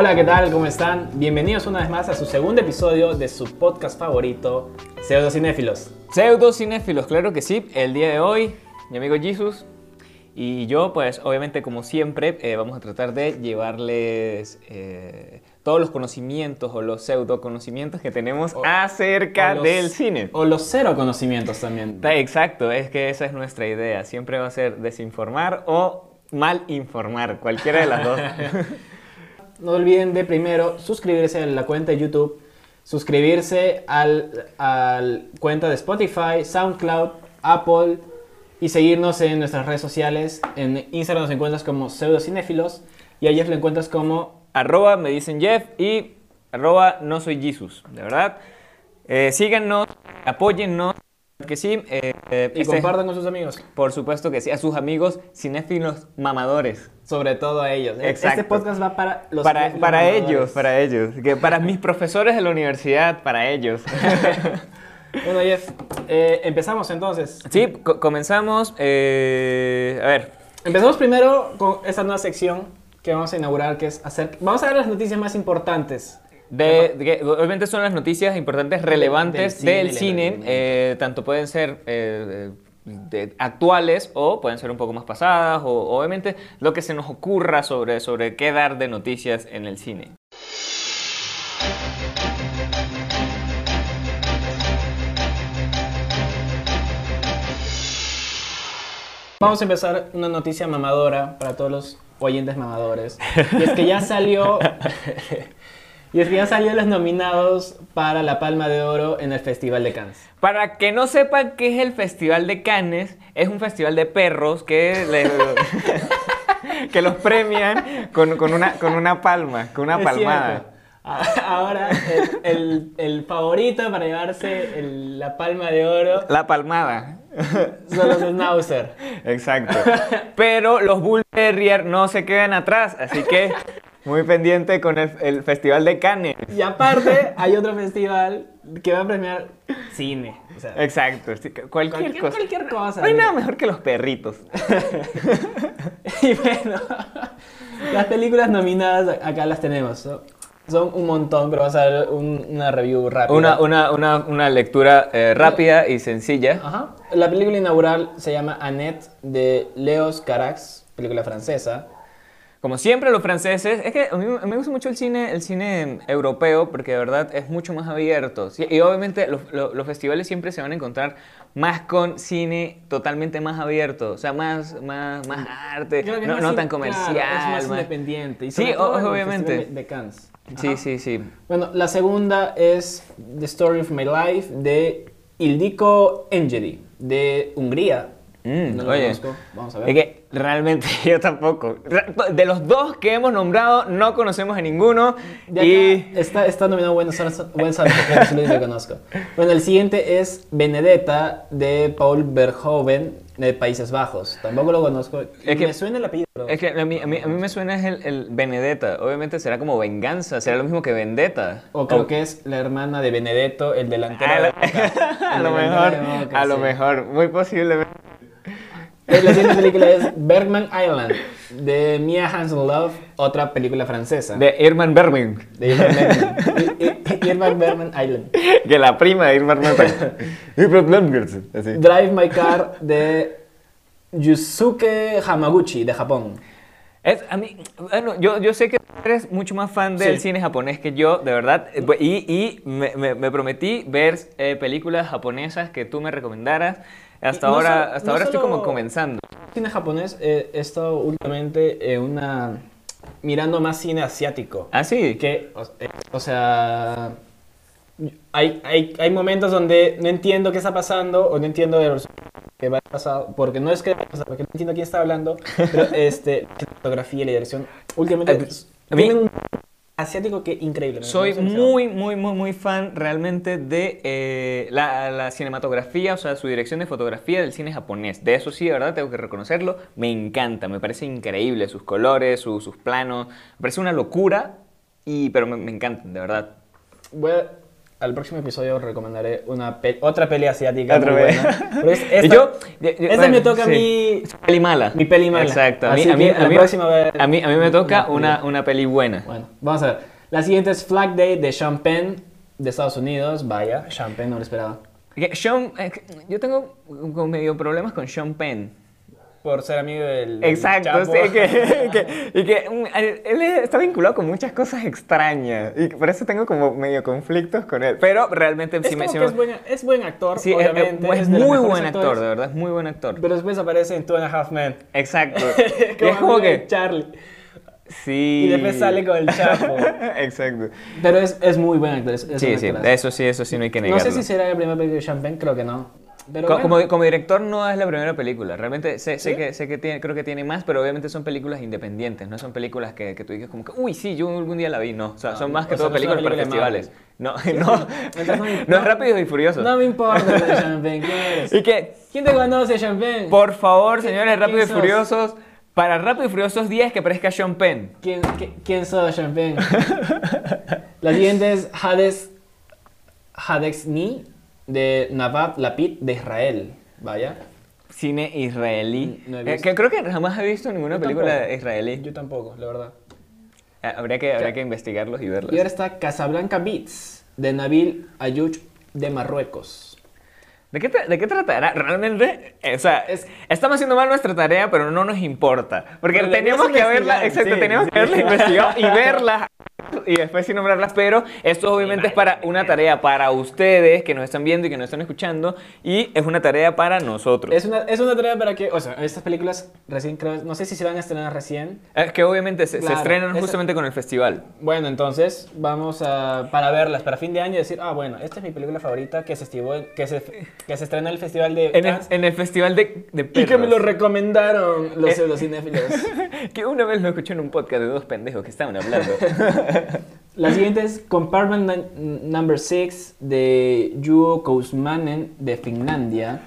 Hola, ¿qué tal? ¿Cómo están? Bienvenidos una vez más a su segundo episodio de su podcast favorito, Pseudo Cinéfilos. Pseudo cinéfilos, claro que sí. El día de hoy, mi amigo Jesus y yo, pues obviamente como siempre, eh, vamos a tratar de llevarles eh, todos los conocimientos o los pseudo conocimientos que tenemos O- acerca los- del cine. O los cero conocimientos también. Ta- Exacto, es que esa es nuestra idea. Siempre va a ser desinformar o mal informar, cualquiera de las dos. No olviden de primero suscribirse a la cuenta de YouTube, suscribirse al, al cuenta de Spotify, SoundCloud, Apple y seguirnos en nuestras redes sociales. En Instagram nos encuentras como pseudocinéfilos y a Jeff lo encuentras como... arroba me dicen Jeff y arroba no soy Jesus, de verdad. Eh, síganos, apóyennos, que sí. eh, eh, Y este- compartan con sus amigos. Por supuesto que sí, a sus amigos cinéfilos mamadores. Sobre todo a ellos. Este Exacto. podcast va para los Para, para mamadores. ellos, para ellos. Que para mis profesores de la universidad, para ellos. Bueno, Jeff, eh, empezamos entonces. sí, co- comenzamos. eh, a ver, Empezamos primero con esta nueva sección que vamos a inaugurar, que es hacer... Vamos a ver las noticias más importantes. De, de que obviamente son las noticias importantes, relevantes del del, cine, cine. eh, tanto pueden ser eh, de- actuales o pueden ser un poco más pasadas, o obviamente lo que se nos ocurra sobre, sobre qué dar de noticias en el cine. Vamos a empezar una noticia mamadora para todos los oyentes mamadores. Y es que ya salió... y es que ya salió los nominados para la Palma de Oro en el Festival de Cannes. Para que no sepan qué es el Festival de Cannes, es un festival de perros que, le- que los premian con, con una, con una palma, con una Es palmada. cierto. Ahora, el, el- el favorito para llevarse el- la Palma de Oro La palmada. son los Schnauzer. Exacto. Pero los Bull Terrier no se quedan atrás, así que muy pendiente con el, el Festival de Cannes. Y aparte, hay otro festival que va a premiar cine. O sea, Exacto, sí, cualquier, cualquier, cosa. cualquier cosa. No hay nada mejor que los perritos. Y bueno, las películas nominadas acá las tenemos. ¿no? Son un montón, pero vamos a ver un- una review rápida. Una, una, una, una lectura eh, rápida y sencilla. Ajá. La película inaugural se llama Annette de Leos Carax, película francesa. Como siempre los franceses, es que a mí, a mí me gusta mucho el cine, el cine europeo porque de verdad es mucho más abierto. Sí, Y obviamente los, los- los festivales siempre se van a encontrar más con cine totalmente más abierto, o sea, más, más, más arte, no, no tan comercial. claro, es más más- independiente. Y Sí, obviamente. De Cannes. Sí, Ajá. sí, sí. Bueno, la segunda es The Story of My Life de Ildiko Engedi, de Hungría. Mm, no lo oye, conozco, vamos a ver. Es que realmente yo tampoco. De los dos que hemos nombrado, no conocemos a ninguno. Y está, está nominado Buenos Aires, porque es lo conozco. Bueno, el siguiente es Benedetta de Paul Verhoeven de Países Bajos. Tampoco lo conozco. Es que- Me suena el apellido. pero- Es que a mí, a mí, a mí me suena es el, el Benedetta. Obviamente será como venganza, será lo mismo que Vendetta. O creo que es la hermana de Benedetto, el delantero. A, de lo mejor, de Boca, a lo sí. mejor, muy posiblemente. La siguiente película es Bergman Island de Mia Hansen-Love, otra película francesa. De Irman Bergman, de Irving Bergman. I- I- Irving Bergman Island. que la prima de Irman Bergman. Irman. Drive My Car de Yusuke Hamaguchi de Japón. Es, a mí, bueno, yo, yo sé que eres mucho más fan del Sí. cine japonés que yo, de verdad, y, y me, me- me prometí ver eh, películas japonesas que tú me recomendaras. Hasta no ahora, solo- hasta no ahora estoy como comenzando. Cine japonés, eh, he estado últimamente en una mirando más cine asiático. Ah, sí. Que, o, eh, o sea, hay, hay, hay momentos donde no entiendo qué está pasando o no entiendo de los que va a pasar, porque no es que, porque no entiendo quién está hablando, pero este, la fotografía y la dirección, últimamente, A a mí- un asiático que increíble. Soy muy, muy, muy, muy fan realmente de eh, la, la cinematografía, o sea, su dirección de fotografía del cine japonés. De eso sí, de verdad, tengo que reconocerlo. Me encanta, me parece increíble sus colores, su- sus planos. Me parece una locura, y, pero me, me encantan, de verdad. Voy a- al próximo episodio recomendaré una pe- otra peli asiática Otra muy buena. Pero es- Y esta, yo, yo- esta bueno, me toca sí. mí... Peli mala. Mi peli mala. Exacto. A mí, a mí, a mí- próxima vez- a mí, a mí me toca una una, peli buena. Bueno, vamos a ver. La siguiente es Flag Day de Sean Penn de Estados Unidos. Vaya, Sean Penn no lo esperaba. Sean, eh, yo tengo medio problemas con Sean Penn. Por ser amigo del... Exacto, Chapo. sí, que, que- y que mm, él está vinculado con muchas cosas extrañas y por eso tengo como medio conflictos con él. Pero realmente Es sí me... como sí que me- es, buen, es buen actor, sí, es- es, obviamente. es es los muy buen actor, actores, de verdad, es muy buen actor. Pero después aparece en Two and a Half Men. Exacto. y como es como que... Charlie. Sí. Y después sale con el Chapo. Exacto. Pero es, es muy buen actor. es- es Sí, sí, actorazo. eso sí, eso sí no hay que No negarlo. sé si será la primera película de Penn, creo que no. Pero Co- bueno. como, como director no es la primera película. Realmente sé, sé ¿Sí? que, sé que tiene, creo que tiene más, pero obviamente son películas independientes. No son películas que, que tú digas como que, uy, sí, yo algún día la vi. No, o sea, Ah, son más que todo no películas para película de festivales. No, no, Entonces no me- no es no- Rápidos y Furiosos. No me importa de Penn, ¿quién eres? Y que, ¿Quién te conoce, Penn? por favor, señores, quién Rápidos y sos? Furiosos, para Rápidos y Furiosos 10 que aparezca Sean Penn. ¿Quién, qui- quién sos, Sean Penn? La siguiente es Hades, Hades Ni de Navad Lapid de Israel. Vaya. Cine israelí. No he Eh, que creo que jamás he visto ninguna Yo película tampoco. israelí. Yo tampoco, la verdad. Eh, Habría que, habría que investigarlos y verlos. Y ahora está Casablanca Beats de Nabil Ayuch de Marruecos. ¿De qué, ¿De qué tratará? Realmente, eh, o sea, Es- estamos haciendo mal nuestra tarea, pero no nos importa. Porque teníamos que haberla, exacto, sí. teníamos que haberla investigado y verla y después sí nombrarlas, pero esto obviamente es para una tarea para ustedes que nos están viendo y que nos están escuchando y es una tarea para nosotros. Es una, es una tarea para que, o sea, estas películas recién creo, no sé si se van a estrenar recién. Es que obviamente se, se Claro, estrenan esa- justamente con el festival. Bueno, entonces vamos a, para verlas, para fin de año, decir, ah, bueno, esta es mi película favorita que se, estivó- que se, que se estrena en el Festival de En el, en el festival de, de y que me lo recomendaron los Eh. pseudocinéfilos. Que una vez lo escuché en un podcast de dos pendejos que estaban hablando. La siguiente es Compartment Num- Number 6 de Juho Kousmanen de Finlandia.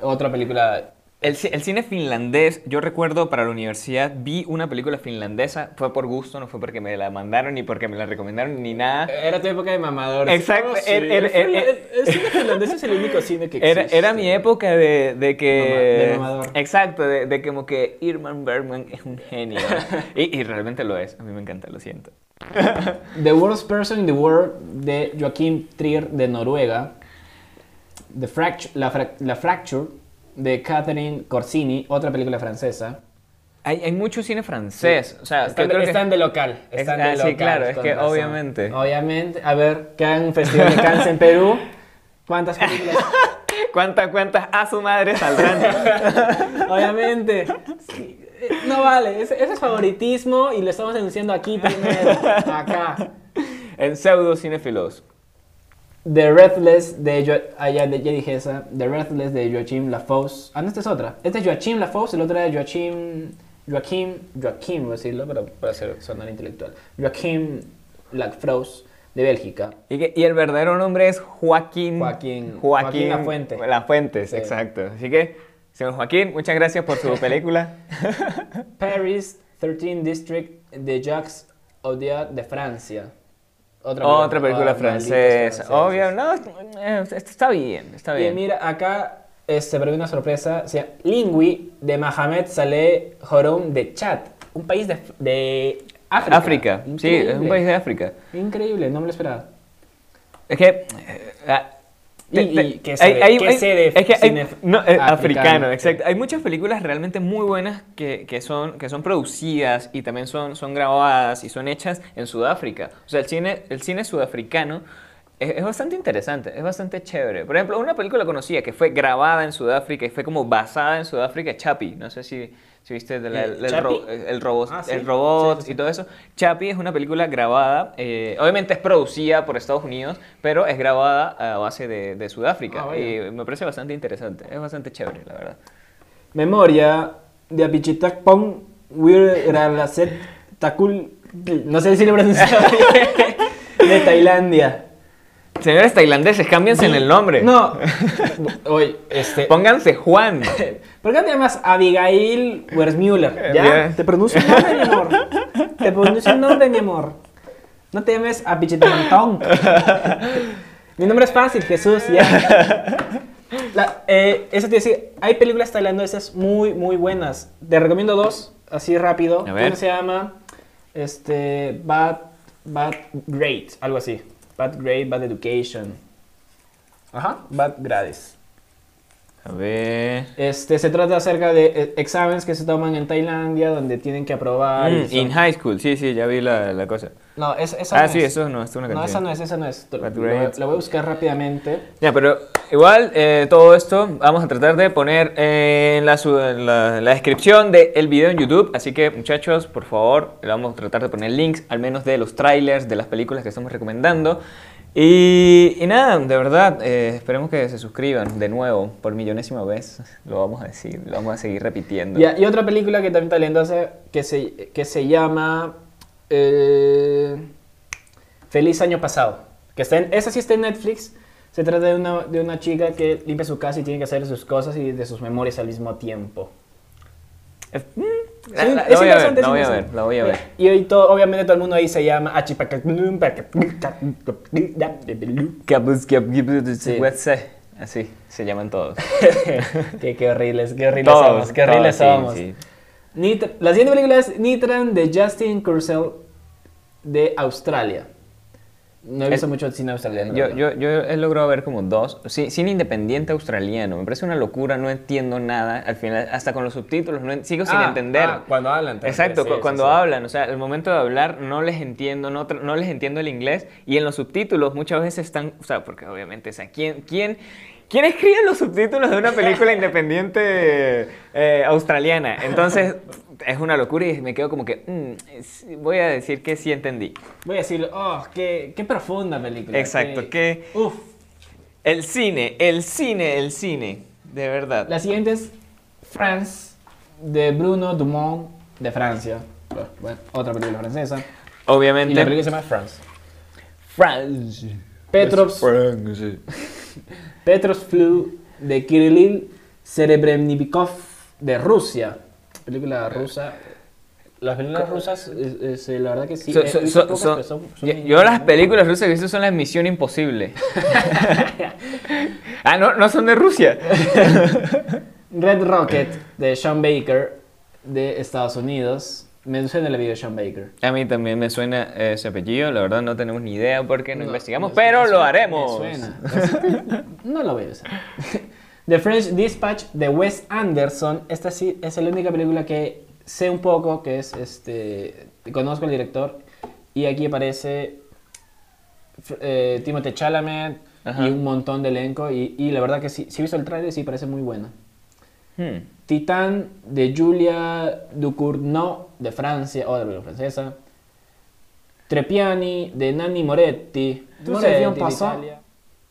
Otra película. El, ci- el cine finlandés, yo recuerdo para la universidad, vi una película finlandesa, fue por gusto, no fue porque me la mandaron ni porque me la recomendaron ni nada. Era tu época de mamadores. Exacto, Oh, sí. er- er- el, cine- er- el- cine finlandés es el único cine que existe. Era, mi época de, de que... Mama- de mamador. Exacto, de, de como que Irman Bergman es un genio. y, y realmente lo es, a mí me encanta, lo siento. The Worst Person in the World de Joachim Trier de Noruega. The Fractu- la, Fra- la Fracture de Catherine Corsini, otra película francesa. Hay, hay mucho cine francés, o sea, Están, de, que- están de local. Es- Están ah, de sí, local, claro, es que razón. obviamente. Obviamente. A ver, un festival de Cannes en Perú. ¿Cuántas películas? ¿Cuántas, cuántas a su madre saldrán? Obviamente. Sí, eh, No vale, ese, ese es favoritismo y lo estamos denunciando aquí primero. Acá. en pseudo cinefilos. The Breathless de Jo- ah, ya, de- ya dije esa. The Breathless de Joachim Lafosse. Ah, no, esta es otra. Esta es Joachim Lafosse, el otro era Joachim. Joachim. Joachim, voy a decirlo para, para hacer sonar intelectual. Joachim Lafrosse de Bélgica. Y, que- y el verdadero nombre es Joaquín. Joaquín- Joaquín. Joaquín Lafuente. Lafuentes, Sí. exacto. Así que, señor Joaquín, muchas gracias por su película. Paris 13 District de Jacques Audiard de Francia. Otra película Ah, malditos francesa. Obvio, no, eh, está bien, está Y bien. mira, acá este, pero una sorpresa. O sea, Lingui de Mohamed Saleh Jorom de Chad. Un país de, de África. África, sí, es un país de África. Increíble, no me lo esperaba. Es que... eh, ah, Y- que se de- que se de es que hay- cine no, eh, africano, africano, sí. exacto. Hay muchas películas realmente muy buenas que, que son, que son producidas y también son, son grabadas y son hechas en Sudáfrica. O sea, el cine, el cine sudafricano es, es bastante interesante, es bastante chévere. Por ejemplo, una película conocida que fue grabada en Sudáfrica y fue como basada en Sudáfrica, Chapi. No sé si, si viste de la- Eh, el, el ro- el robot, Ah, sí. el robot Sí, sí, sí. y todo eso. Chapi es una película grabada, eh, obviamente es producida por Estados Unidos, pero es grabada a base de, de Sudáfrica. Ah, y me parece bastante interesante, es bastante chévere, la verdad. Memoria de Apichitakpong Wirralaset Takul. No sé si lo pronuncié bien. De Tailandia. Señores tailandeses, cámbiense en el nombre. No. Oye, este. Pónganse Juan. ¿Por qué te llamas Abigail Wersmuller? ¿Ya? Bien. Te pronuncio el nombre, mi amor. Te pronuncio el nombre, mi amor. No te llames a montón. Mi nombre es fácil, Jesús, ya. La- eh, eso te decir, hay películas tailandesas muy, muy buenas. Te recomiendo dos, así rápido. A ver. Una se llama este, Bad, Bad Grade, algo así. Bad Grade, Bad Education. Ajá, Bad Grades. A ver. Este, se trata acerca de eh, exámenes que se toman en Tailandia donde tienen que aprobar. Mm, in high school, sí, sí, ya vi la, la cosa. No, esa, esa Ah, no sí, es. eso no, es una No, canción. esa no es, esa no es. Lo, lo- voy a buscar rápidamente. Ya, pero igual eh, todo esto vamos a tratar de poner eh, en la, en la, la descripción del video en YouTube. Así que muchachos, por favor, vamos a tratar de poner links al menos de los trailers de las películas que estamos recomendando. Y, nada, de verdad, eh, esperemos que se suscriban de nuevo por millonésima vez. Lo vamos a decir, lo vamos a seguir repitiendo. Y otra película que también talentosa que se, que se llama eh, Feliz Año Pasado. Que está en, esa sí está en Netflix. Se trata de una, de una chica que limpia su casa y tiene que hacer sus cosas y de sus memorias al mismo tiempo. Es- mm, Sí, la- la- es la voy a ver, la voy a ver, interesante. la voy a ver. Y hoy todo, obviamente todo el mundo ahí se llama Sí. Así se llaman todos. qué, qué horribles, qué horribles Todos, somos, qué horribles todos, sí, somos. sí. Nit- la siguiente película es Nitran de Justin de Australia. No he visto El- mucho cine australiano. Yo, yo, yo he logrado ver como dos. Sí, cine independiente australiano. Me parece una locura, no entiendo nada. Al final, hasta con los subtítulos, no sigo sin Ah, entender. ah, cuando hablan. te Exacto, refieres, cu- sí, cuando sí, hablan, o sea, el momento de hablar no les entiendo, no, no les entiendo el inglés y en los subtítulos muchas veces están, o sea, porque obviamente, o sea, ¿quién, quién, quién escribe los subtítulos de una película independiente eh, australiana? Entonces, es una locura y me quedo como que, mm, voy a decir que sí entendí. Voy a decir, oh, qué, qué profunda película. Exacto, qué- que Uf. el cine, el cine, el cine, de verdad. La siguiente es France de Bruno Dumont de Francia. Bueno, otra película francesa. Y Obviamente. la película se llama France. France. Petrovs, France. Petros Flu de Kirill Serebrennikov de Rusia. Película rusa. Las películas rusas, es- es, la verdad que sí. So- he so- visto so- pocas, so- pero son- son yo, las películas rusas que he visto son la Misión Imposible. ah, no, no son de Rusia. Red Rocket de Sean Baker de Estados Unidos. Me suena el video de Sean Baker. A mí también me suena ese apellido, la verdad no tenemos ni idea por qué no, No, investigamos, pero me lo suena, haremos. me suena. No lo voy a usar. The French Dispatch de Wes Anderson. Esta sí es la única película que sé un poco, que es este. Conozco al director. Y aquí aparece eh, Timothée Chalamet Ajá. y un montón de elenco. Y, y la verdad que sí, sí he visto el trailer y sí parece muy buena. Hmm. Titán de Julia Ducournau de Francia, otra película francesa. Trepiani de Nanni Moretti. Moretti, Moretti de pasó. Italia.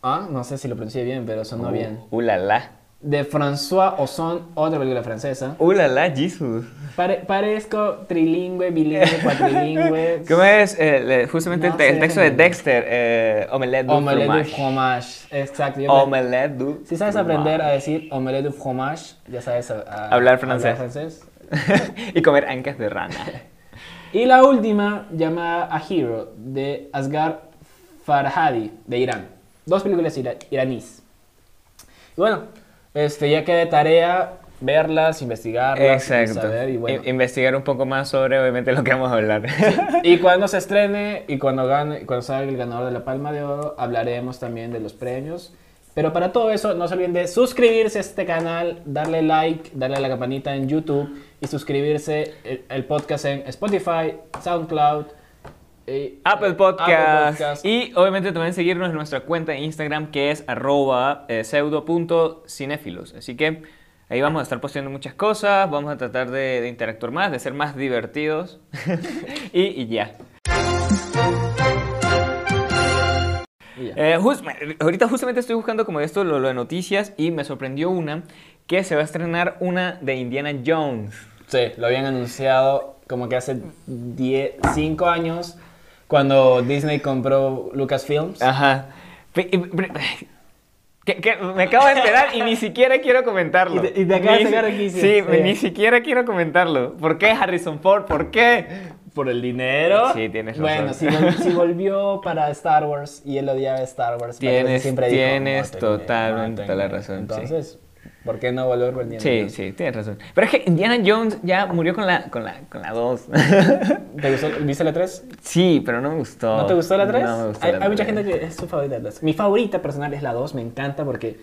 Ah, no sé si lo pronuncié bien, pero sonó Uh, bien. Uh, la la. De François Ozon, otra película francesa. Uh, la la, Jesus. Pare- parezco trilingüe, bilingüe, cuatrilingüe. ¿Cómo es eh, justamente No el, el texto de Dexter? Eh, omelette du Omelette du fromage. fromage. Exacto. Omelette du Si sabes fromage. aprender a decir omelette du fromage, ya sabes a- a- Hablar francés. francés. y comer ancas de rana. Y la última, llamada A Hero, de Asghar Farhadi, de Irán. Dos películas ira- iraníes. Y bueno, este, ya queda de tarea verlas, investigarlas, y Exacto. saber, y bueno. Investigar un poco más sobre, obviamente, lo que vamos a hablar. Y cuando se estrene y cuando, gane, cuando salga el ganador de la Palma de Oro, hablaremos también de los premios. Pero para todo eso, no se olviden de suscribirse a este canal, darle like, darle a la campanita en YouTube y suscribirse el, el podcast en Spotify, SoundCloud, y- Apple eh, Podcast. Podcast. Y obviamente también seguirnos en nuestra cuenta de Instagram que es arroba eh, pseudo.cinéfilos. Así que ahí vamos a estar posteando muchas cosas, vamos a tratar de, de interactuar más, de ser más divertidos. y, y ya. Eh, ahorita justamente estoy buscando como esto lo, lo de noticias y me sorprendió una que se va a estrenar una de Indiana Jones. Sí, lo habían anunciado como que hace 5 años cuando Disney compró Lucasfilms. Ajá. Que- que me acabo de enterar y ni siquiera quiero comentarlo. Y te- y te acabas de sacar quicio. Sí, Sí. ni siquiera quiero comentarlo. ¿Por qué Harrison Ford? ¿Por qué? por el dinero. Sí, tienes razón. Bueno, si, vol- si volvió para Star Wars y él odiaba Star Wars, Tienes- siempre dijo, tienes "Mátenme, totalmente mátenme". la razón, sí. ¿Por qué no volver por Indiana Sí, Jones? sí, tienes razón. Pero es que Indiana Jones ya murió con la, con la, con la 2. ¿Te gustó? ¿Viste la 3? sí, pero no me gustó. ¿No te gustó la 3? No me gustó hay, la hay mucha 3. gente que es su favorita la 3. Mi favorita personal es la 2, me encanta porque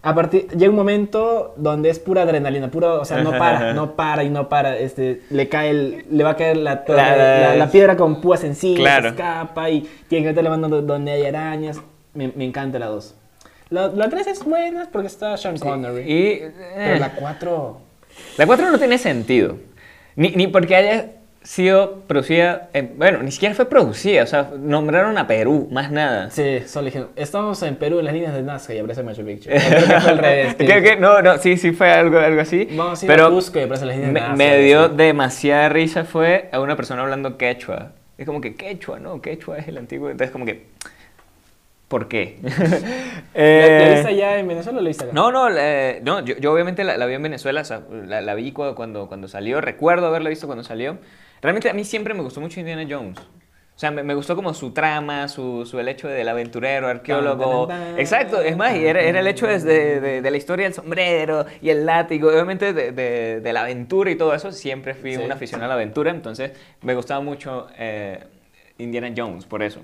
a partir llega un momento donde es pura adrenalina, puro, o sea, no para, no para y no para, este le cae el- le va a caer la, La- la, la piedra con púas encima, Claro. se escapa y tiene que estar levantando donde hay arañas. Me, me encanta la 2. La, la 3 es buena porque está Sean Connery. Y, Pero eh, la 4 La 4 no tiene sentido. Ni, ni porque haya sido producida. en- bueno, ni siquiera fue producida. O sea, nombraron a Perú, más nada. Sí, solo dijeron, estamos en Perú en las líneas de Nazca y aparece Machu Picchu. Creo que fue al revés. Creo que no, no, sí, sí fue algo, algo así. Vamos a ir pero a Cusco y aparece las líneas de me, Nazca. me dio sí. demasiada risa fue a una persona hablando quechua. Es como que quechua, ¿no? Quechua es el antiguo. Entonces, como que. ¿Por qué? ¿La, Eh, la viste allá en Venezuela o la viste acá? No, no, la- no yo, yo obviamente la, la vi en Venezuela, o sea, la, la vi cu- cuando, cuando salió, recuerdo haberla visto cuando salió. Realmente a mí siempre me gustó mucho Indiana Jones. O sea, me, me gustó como su trama, su, su el hecho del aventurero, arqueólogo. Tan, tan, tan, Exacto, es más, y era, era el hecho de, de la historia del sombrero y el látigo, obviamente de, la aventura y todo eso. Siempre fui Sí. un aficionado a la aventura, entonces me gustaba mucho eh, Indiana Jones por eso.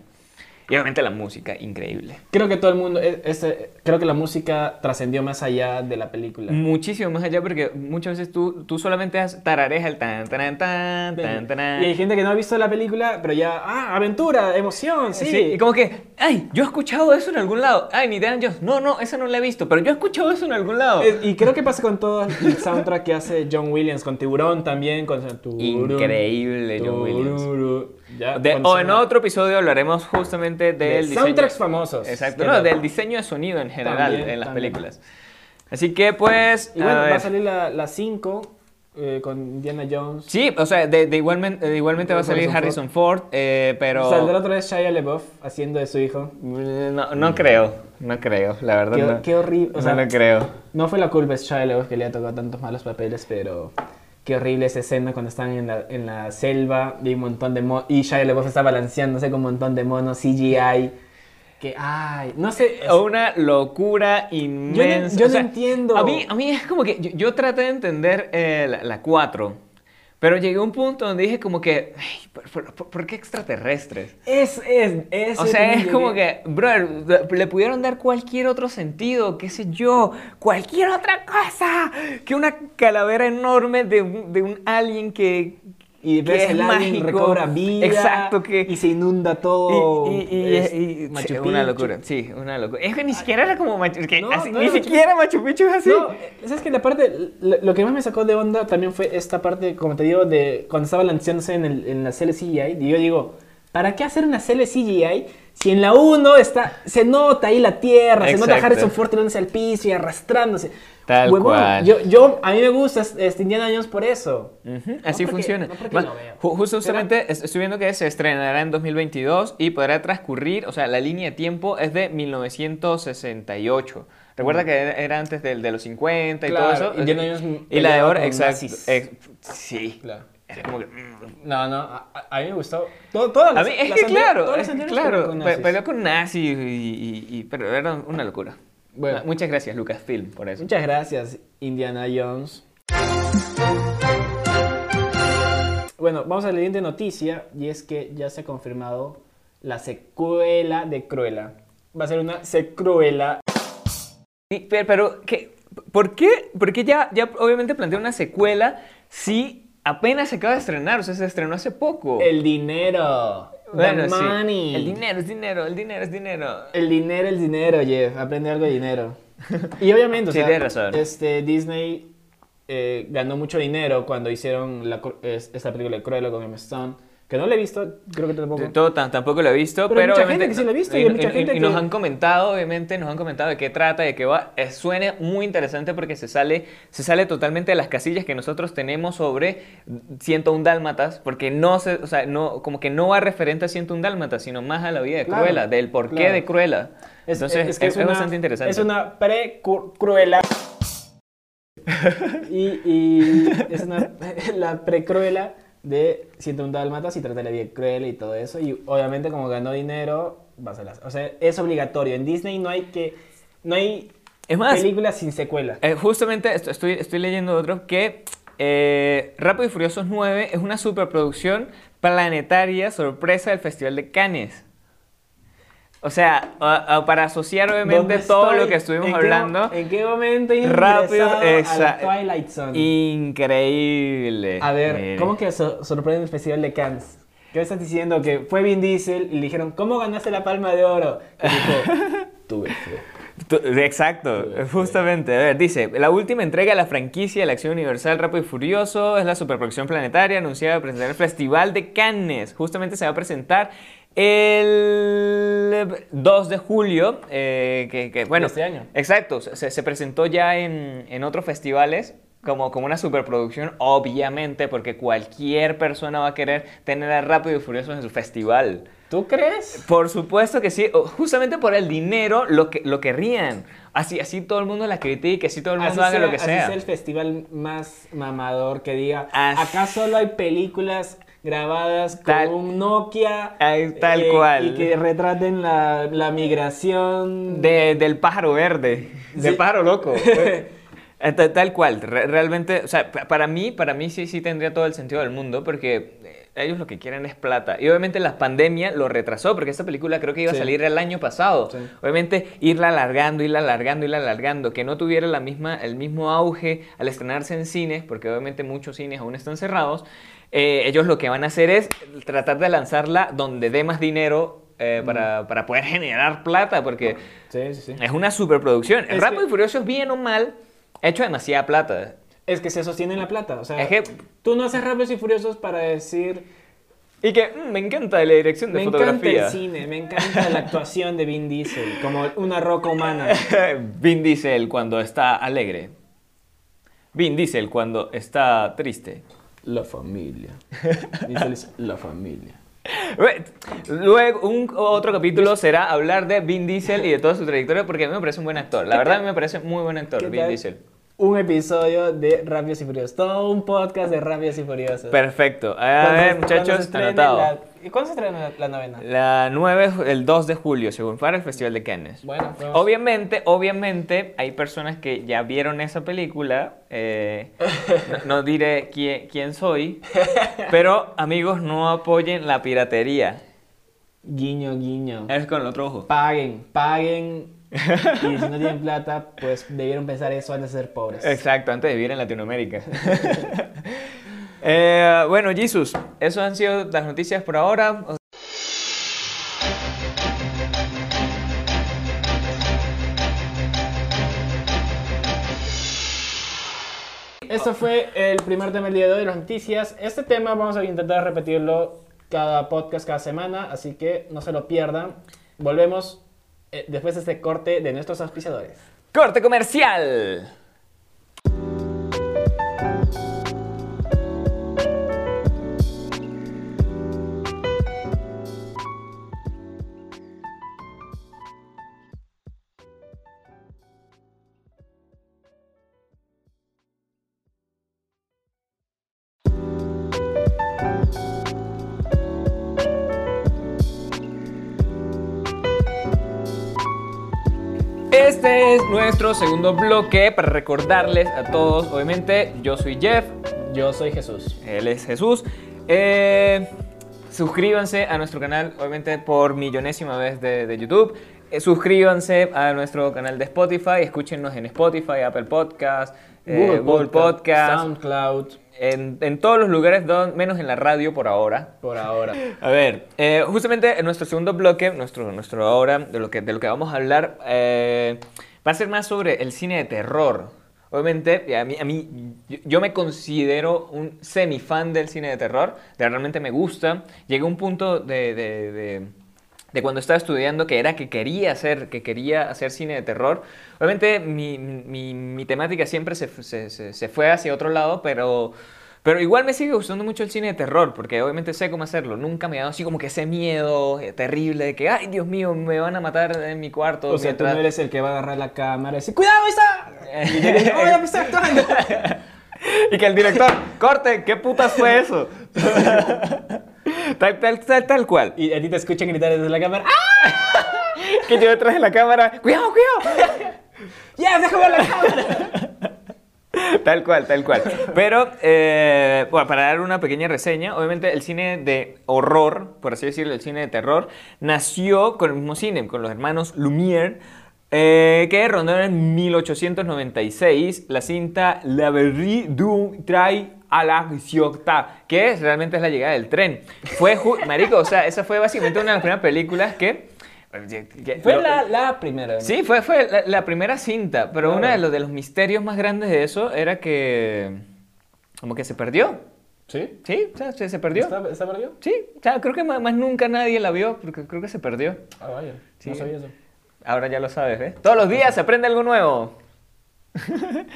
Y obviamente la música, increíble. Creo que todo el mundo, es- es- creo que la música trascendió más allá de la película. Muchísimo más allá porque muchas veces tú, tú solamente has tarareas el tan, tan, tan, tan, tan, Y hay gente que no ha visto la película, pero ya, ah, aventura, emoción, sí. Sí, y como que, ay, yo he escuchado eso en algún lado. Ay, ni Indiana Jones. No, no, esa no la he visto, pero yo he escuchado eso en algún lado. Eh, Y creo que pasa con todo el soundtrack que hace John Williams, con Tiburón también, con tururú, Increíble, John Williams. Ya, De- o en otro episodio hablaremos justamente del de diseño. soundtracks famosos. Exacto, no, del diseño de sonido en general También, en las también. películas. Así que, pues. Y bueno, va ver. a salir la 5 con Indiana Jones. Sí, o sea, de, de igualmente, de igualmente va a salir Harrison Harrison Ford, eh, pero. Saldrá otra vez Shia LaBeouf haciendo de su hijo. No, no creo, no creo, la verdad. Qué, no. qué horrible. O sea, no lo creo. No fue la culpa de Shia LaBeouf que le ha tocado tantos malos papeles, pero qué horrible esa escena cuando están en la, en la selva y un montón de monos y Shia LaBeouf está balanceándose con un montón de monos CGI. Que, ay, no sé. es- Una locura inmensa. yo o no entiendo. A mí, a mí es como que yo, yo traté de entender eh, la, la 4, pero llegué a un punto donde dije como que, ay, ¿por, por- por- por qué extraterrestres? Es, es, es. O sea, es como que, brother, le pudieron dar cualquier otro sentido, qué sé yo, cualquier otra cosa que una calavera enorme de un, de un alien que, Y ves es el alien recobra vida. Exacto, que... Y se inunda todo. Y, y- y- es y- Machu sí, una Picchu. locura, sí, una locura. Es que ni siquiera era como Machu No, no Ni siquiera Machu Picchu es así. No, ¿sabes que La parte, lo, que más me sacó de onda también fue esta parte, como te digo, de cuando estaba lanzándose en, el, en la serie CGI. Y yo digo, ¿para qué hacer una serie CGI si en la 1 está, se nota ahí la tierra, se nota. Harrison Ford tirándose al piso y arrastrándose? Tal Huevón, cual. Yo, yo, a mí me gusta este Indiana Jones por eso. Ujú, Así porque- funciona. no porque Va, lo veo. ju- justo justamente es- estoy viendo que se estrenará en 2022 y podrá transcurrir, o sea, la línea de tiempo es de 1968. Recuerda que era era antes del- de, los 50 y Claro, todo eso. Indiana Jones y la de ahora, exacto. ex- sí. Claro. Es como que, mm. No, no, a, a- a mí me gustó. Todo, todas A las- mí, es las que claro, es claro, fueron con nazis. peleó con nazis y, y- y- pero era una locura. Bueno. Ah, Muchas gracias, Lucasfilm, por eso. Muchas gracias, Indiana Jones. Bueno, vamos a la siguiente noticia y es que ya se ha confirmado la secuela de Cruella. Va a ser una secuela. Pero, pero, ¿qué? ¿por qué? Porque ya, ya obviamente plantea una secuela si apenas se acaba de estrenar, o sea, se estrenó hace poco. El dinero. Bueno, the sí. El dinero es dinero, el dinero es dinero. El dinero, el dinero, Jeff. Aprende algo de dinero. Y obviamente, o Sí, sea, tienes razón. este, Disney eh, ganó mucho dinero cuando hicieron la, es- esta película de Cruella con Emma Stone. Que no la he visto, creo que tampoco. Todo, tam- tampoco lo he visto, Pero hay mucha gente que sí lo ha visto y y, hay mucha y- gente y nos han comentado, obviamente, nos han comentado de qué trata, de qué va. Suena muy interesante porque se sale, se sale totalmente de las casillas que nosotros tenemos sobre 101 dálmatas, porque no se, o sea, no, como que no va referente a 101 dálmatas, sino más a la vida de Claro, Cruella, del porqué claro. de Cruella. Es, Entonces, es que es, una- bastante interesante. Es una pre-cruela. y, y es una, la pre-cruela de 101 Dálmatas y Trata de bien cruel y todo eso. Y obviamente como ganó dinero, va a ser las... O sea, es obligatorio. En Disney no hay que... No hay Es más, películas sin secuela. Eh, justamente est- estoy, estoy leyendo otro que eh, Rápido y Furiosos 9 es una superproducción planetaria sorpresa del Festival de Cannes. O sea, a- a- para asociar obviamente ¿Dónde todo estoy? lo que estuvimos ¿En qué hablando. mo- ¿En qué momento Rápido, esa- a Twilight Zone? Increíble. A ver. ¿cómo que so- sorprende el Festival de Cannes? ¿Qué estás diciendo? Que fue Vin Diesel y le dijeron, ¿cómo ganaste la palma de oro? Y dijo, tuve fe. Tu- Exacto, justamente. A ver, dice, la última entrega de la franquicia de la acción universal Rápido y Furioso es la superproducción planetaria anunciada para presentar el Festival de Cannes. Justamente se va a presentar el 2 de julio, eh, que, que, bueno, este año. Exacto, se, se presentó ya en, en otros festivales. Como, como una superproducción, obviamente, porque cualquier persona va a querer tener a Rápido y Furioso en su festival. ¿Tú crees? Por supuesto que sí, justamente por el dinero lo, que, lo querrían. Así, así todo el mundo la critique, así todo el mundo Así haga sea, lo que así sea. sea el festival más mamador que diga, Así- acá solo hay películas grabadas con Tal- un Nokia tal eh, cual. y que retraten la, la migración De- del pájaro verde, del Sí. pájaro loco. Tal, tal cual, re- realmente, o sea, pa- para mí, para mí sí, sí tendría todo el sentido del mundo, porque eh, ellos lo que quieren es plata. Y obviamente la pandemia lo retrasó, porque esta película creo que iba Sí. a salir el año pasado. Sí. Obviamente irla alargando, irla alargando, irla alargando, que no tuviera la misma, el mismo auge al estrenarse en cines, porque obviamente muchos cines aún están cerrados. Eh, ellos lo que van a hacer es tratar de lanzarla donde dé más dinero eh, para, para poder generar plata, porque Sí, sí, sí. es una superproducción. Es Rápido que- y Furioso, bien o mal, ha hecho demasiada plata. Es que se sostiene en la plata. O sea, Es que- tú no haces rápidos y furiosos para decir, Y que mm, me encanta la dirección de me encanta fotografía. el cine, me encanta la actuación de Vin Diesel, como una roca humana. Vin Diesel cuando está alegre. Vin Diesel cuando está triste. La familia. Es la familia. Luego, un otro capítulo será hablar de Vin Diesel y de toda su trayectoria, porque a mí me parece un buen actor. La verdad, a mí me parece muy buen actor, ¿Qué Vin? Diesel. Un episodio de Rápidos y Furiosos. Todo un podcast de Rápidos y Furiosos. Perfecto. A ver, muchachos, anotado. la- ¿Y cuándo se estrena la, la novena? La 9 es el 2 de julio, según para el Festival de Cannes. Bueno, pues- Obviamente, obviamente, hay personas que ya vieron esa película. eh, no, no diré quién, quién soy. Pero, amigos, no apoyen la piratería. Guiño, guiño. Es con el otro ojo. Paguen, paguen. Y si no tienen plata, pues debieron pensar eso antes de ser pobres. Exacto, antes de vivir en Latinoamérica. Eh, bueno, Jesus, eso han sido las noticias por ahora. Esto fue el primer tema del día de hoy, las noticias. Este tema vamos a intentar repetirlo cada podcast, cada semana, así que no se lo pierdan. Volvemos eh, después de este corte de nuestros auspiciadores. Corte comercial. Este es nuestro segundo bloque para recordarles a todos, obviamente, yo soy Jeff, Yo soy Jesús. él es Jesús. Eh, suscríbanse a nuestro canal, obviamente por millonésima vez de, de YouTube. Eh, suscríbanse a nuestro canal de Spotify, escúchenos en Spotify, Apple Podcast, eh, Google, Podcast, SoundCloud, en, en todos los lugares, don- menos en la radio por ahora. por ahora. A ver, eh, justamente en nuestro segundo bloque, nuestro, nuestro ahora, de lo, que, de lo que vamos a hablar, eh, va a ser más sobre el cine de terror. Obviamente, a mí, a mí yo, me considero un semifan del cine de terror, de realmente me gusta. Llegué a un punto de, de- de- de cuando estaba estudiando que era que quería hacer, que quería hacer cine de terror. Obviamente mi, mi- mi temática siempre se, se- se- se fue hacia otro lado, pero, pero igual me sigue gustando mucho el cine de terror, porque obviamente sé cómo hacerlo. Nunca me ha dado así como que ese miedo eh, terrible de que, ay Dios mío, me van a matar en mi cuarto. O sea, tú mientras- no eres el que va a agarrar la cámara y decir, ¡Cuidado, está! Y yo digo, ¡Oh, ya me está actuando! Y que el director, corte, ¿qué putas fue eso? tal, tal, tal, tal cual. Y a ti te escuchan gritar desde la cámara. ¡Ah! Que yo detrás de la cámara, cuidado, cuidado. ¡Ya, déjame ver la cámara! Tal cual, tal cual. Pero, eh, bueno, para dar una pequeña reseña, obviamente el cine de horror, por así decirlo, el cine de terror, nació con el mismo cine, con los hermanos Lumière, eh, que rondaron en 1896 la cinta La Verrie du Trai a la Ciotat, que es, realmente es la llegada del tren. Fue, marico, o sea, esa fue básicamente una de las primeras películas que... que- Fue lo- la, la primera. ¿no? Sí, fue, fue la, la primera cinta, pero Claro. uno de los, de los misterios más grandes de eso era que como que se perdió. ¿Sí? Sí, o sea, se, se perdió. ¿Está, está perdido? Sí, o sea, creo que más, más nunca nadie la vio, porque creo que se perdió. Ah, vaya. Sí. No sabía eso. Ahora ya lo sabes, ¿ves? Todos los días se aprende algo nuevo.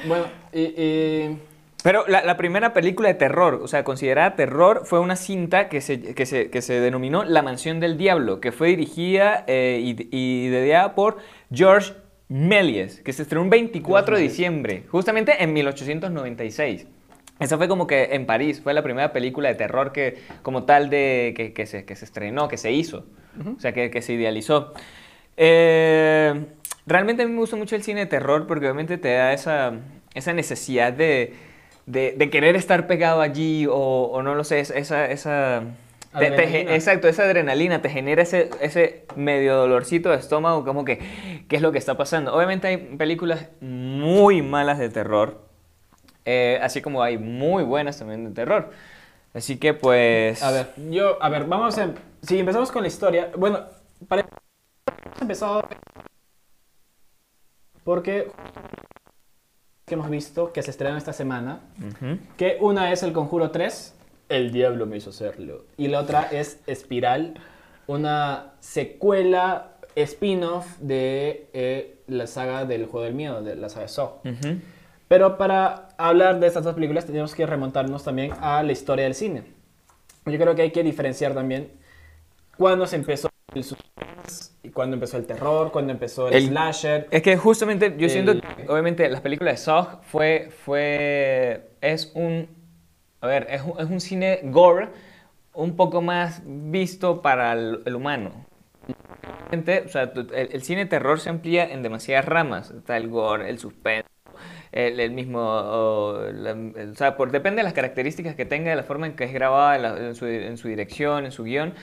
Bueno, y, y- Pero la, la primera película de terror, o sea, considerada terror, fue una cinta que se, que se, que se denominó La Mansión del Diablo, que fue dirigida eh, y, y ideada por George Méliès, que se estrenó un 24 de diciembre, justamente en 1896. Esa fue como que en París, fue la primera película de terror que, como tal, de, que, que se, que se estrenó, que se hizo, o sea, que, que se idealizó. Eh, realmente a mí me gusta mucho el cine de terror porque obviamente te da esa, esa necesidad de, de, de querer estar pegado allí o, o no lo sé, es- esa... esa te- te exacto, esa adrenalina te genera ese, ese medio dolorcito de estómago, como que, ¿qué es lo que está pasando? Obviamente hay películas muy malas de terror, eh, así como hay muy buenas también de terror. Así que pues... A ver, yo, a ver, vamos a... Si empezamos con la historia, bueno, para hemos empezado porque que hemos visto que se estrenó esta semana, Ujú. que una es El Conjuro 3, El Diablo me hizo hacerlo, y la otra es Espiral, una secuela spin-off de eh, la saga del Juego del Miedo, de la saga de Saw. Ujú. Pero para hablar de estas dos películas tenemos que remontarnos también a la historia del cine. Yo creo que hay que diferenciar también cuándo se empezó el y cuándo empezó el terror, cuándo empezó el, El- slasher. Es que justamente yo siento El- que, obviamente, las películas de Saw fue, fue, es un, a ver, es un, es un cine gore un poco más visto para el, el humano. O sea, el, el cine terror se amplía en demasiadas ramas. Está el gore, el suspense, el, el mismo, o, la- el- o sea, por, depende de las características que tenga, de la forma en que es grabada, en, la- en su, en su dirección, en su guion.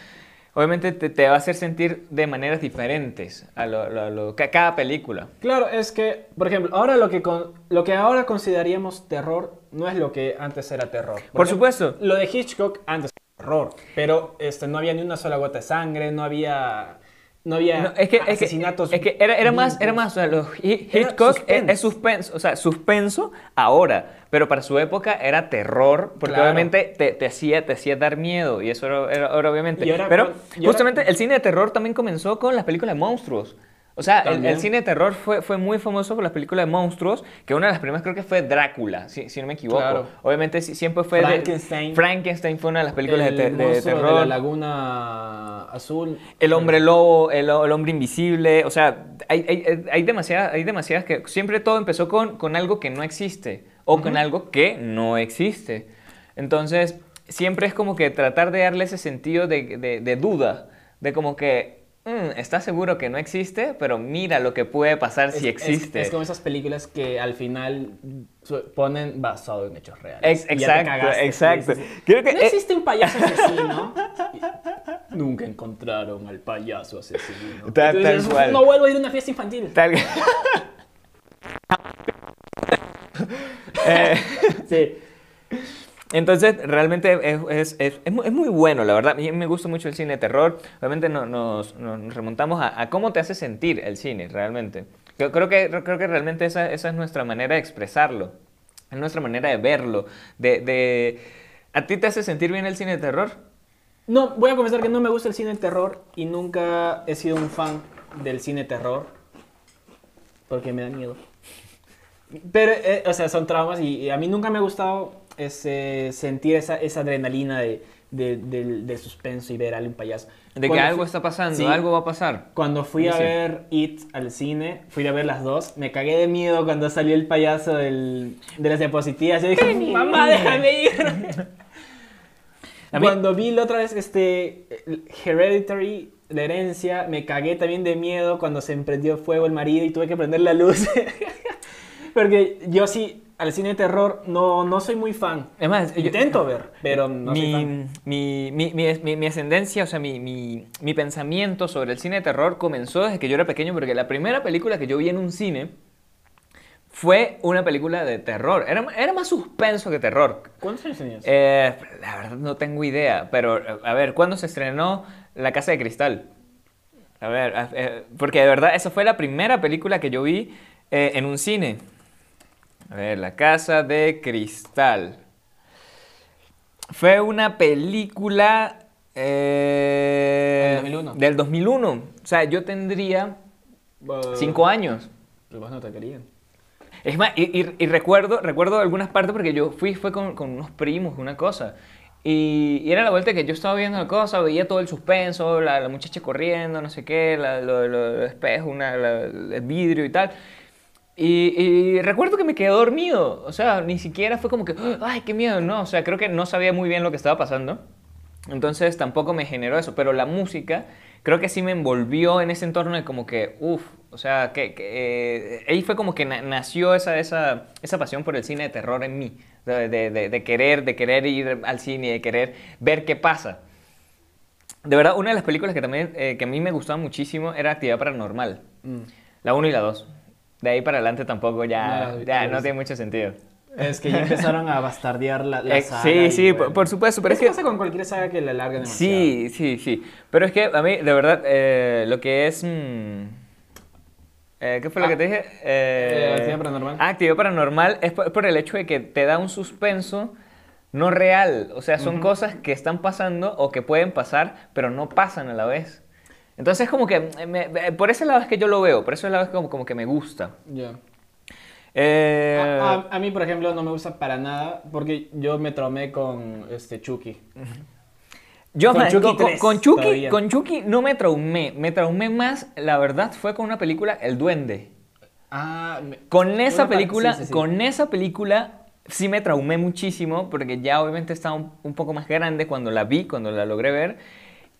Obviamente te, te va a hacer sentir de maneras diferentes a lo, lo- lo- ca- cada película. Claro, es que, por ejemplo, ahora lo que, con- lo que ahora consideraríamos terror no es lo que antes era terror. Por ejemplo, supuesto. Lo de Hitchcock antes era terror, pero este, no había ni una sola gota de sangre, no había, no había No, es que, es que, asesinatos. es que era, era más, era más, o sea, los Hitchcock es, suspense. es suspenso, o sea, suspenso ahora, pero para su época era terror, porque Claro. obviamente te, te hacía, te hacía dar miedo, y eso era, era- era obviamente. Y ahora pero con- y ahora- justamente el cine de terror también comenzó con las películas de monstruos. O sea, el, cine de terror fue, fue muy famoso por las películas de monstruos, que una de las primeras creo que fue Drácula, si, si no me equivoco. Claro. Obviamente siempre fue... de- Frankenstein. Frankenstein fue una de las películas el de, de terror. de la laguna azul. El hombre lobo, el, el hombre invisible, o sea, hay, hay, hay, demasiadas, hay demasiadas que siempre todo empezó con, con algo que no existe o con algo que no existe. Entonces, siempre es como que tratar de darle ese sentido de- de duda, de como que, "Mm, ¿estás seguro que no existe? Pero mira lo que puede pasar si Es- existe. Es, como esas películas que al final ponen basado en hechos reales. Ex- exacto, cagaste, exacto. Creo que, no eh, existe un payaso asesino. Nunca encontraron al payaso asesino. Tal- cual. No vuelvo a ir a una fiesta infantil. tal- Eh, Sí. Entonces, realmente es, es- es- es mu- es muy bueno, la verdad. A mí me gusta mucho el cine de terror. Obviamente no- nos, nos remontamos a, a cómo te hace sentir el cine, realmente. Yo creo que, creo que realmente esa, esa es nuestra manera de expresarlo. Es nuestra manera de verlo. De, de- ¿A ti te hace sentir bien el cine de terror? No, voy a confesar que no me gusta el cine de terror y nunca he sido un fan del cine terror. Porque me da miedo. Pero, eh, o sea, son traumas y, y a mí nunca me ha gustado ese, sentir esa, esa adrenalina de de, del- del suspenso y ver a un payaso. De que Cuando algo fui- está pasando, Sí. algo va a pasar. Cuando fui a Sí. ver It al cine, fui a ver las dos, me cagué de miedo cuando salió el payaso del, de las diapositivas. Yo dije, mamá, déjame ir. Cuando vi la otra vez este Hereditary, la herencia, me cagué también de miedo cuando se emprendió fuego el marido y tuve que prender la luz. Porque yo sí, al cine de terror no, no soy muy fan. Es más, yo- Intento ver, pero no soy mi, fan. mi, mi, mi, ascendencia, o sea, mi, mi, mi pensamiento sobre el cine de terror comenzó desde que yo era pequeño, porque la primera película que yo vi en un cine fue una película de terror. Era, era más suspenso que terror. ¿Cuántos años tenías? Eh, la verdad no tengo idea, pero a ver, ¿cuándo se estrenó La Casa de Cristal? A ver, eh, porque de verdad esa fue la primera película que yo vi eh, en un cine. A ver, La Casa de Cristal. Fue una película eh, Del 2001. del 2001. O sea, yo tendría cinco años. Los no te querían. Es más, y, y- y recuerdo, recuerdo algunas partes porque yo fui fue con, con unos primos, una cosa. Y, y era la vuelta que yo estaba viendo la cosa, veía todo el suspenso, la, la muchacha corriendo, no sé qué, la, lo, lo- los espejos, una, la- el vidrio y tal. Y, y recuerdo que me quedé dormido, o sea, ni siquiera fue como que, ay, qué miedo, no, o sea, creo que no sabía muy bien lo que estaba pasando. Entonces tampoco me generó eso, pero la música creo que sí me envolvió en ese entorno de como que, uff, o sea, que, que, eh, ahí fue como que na- nació esa, esa, esa pasión por el cine de terror en mí, de, de- de- de querer, de querer ir al cine, de querer ver qué pasa. De verdad, una de las películas que también eh, que a mí me gustaba muchísimo era Actividad Paranormal, Mm. la 1 y la 2. De ahí para adelante tampoco ya, No, ya no, tiene mucho sentido. Es que ya empezaron a bastardear la, la Eh, saga. sí, sí, bueno. por, por supuesto, pero es es que... pasa con cualquier saga que la demasiado. Sí, sí, sí. Pero es que a mí, de verdad, eh, lo que es... mm, eh, ¿Qué fue lo Ah, que te dije? eh, Actividad Paranormal. Ah, Actividad Paranormal es por, por el hecho de que te da un suspenso no real. O sea, son Ujú. cosas que están pasando o que pueden pasar, pero no pasan a la vez. Entonces, como que... me- me- por ese lado es que yo lo veo. Por ese lado es como, como que me gusta. Ya. Eh, A, a- a mí, por ejemplo, no me gusta para nada porque yo me traumé con este Chucky. Yo Con man, Chucky con, con- 3 con Chucky, todavía. con Chucky no me traumé. Me traumé más, la verdad, fue con una película, El Duende. Ah, me- Con esa película, sí, sí, sí. con esa película sí me traumé muchísimo porque ya obviamente estaba un, un poco más grande cuando la vi, cuando la logré ver.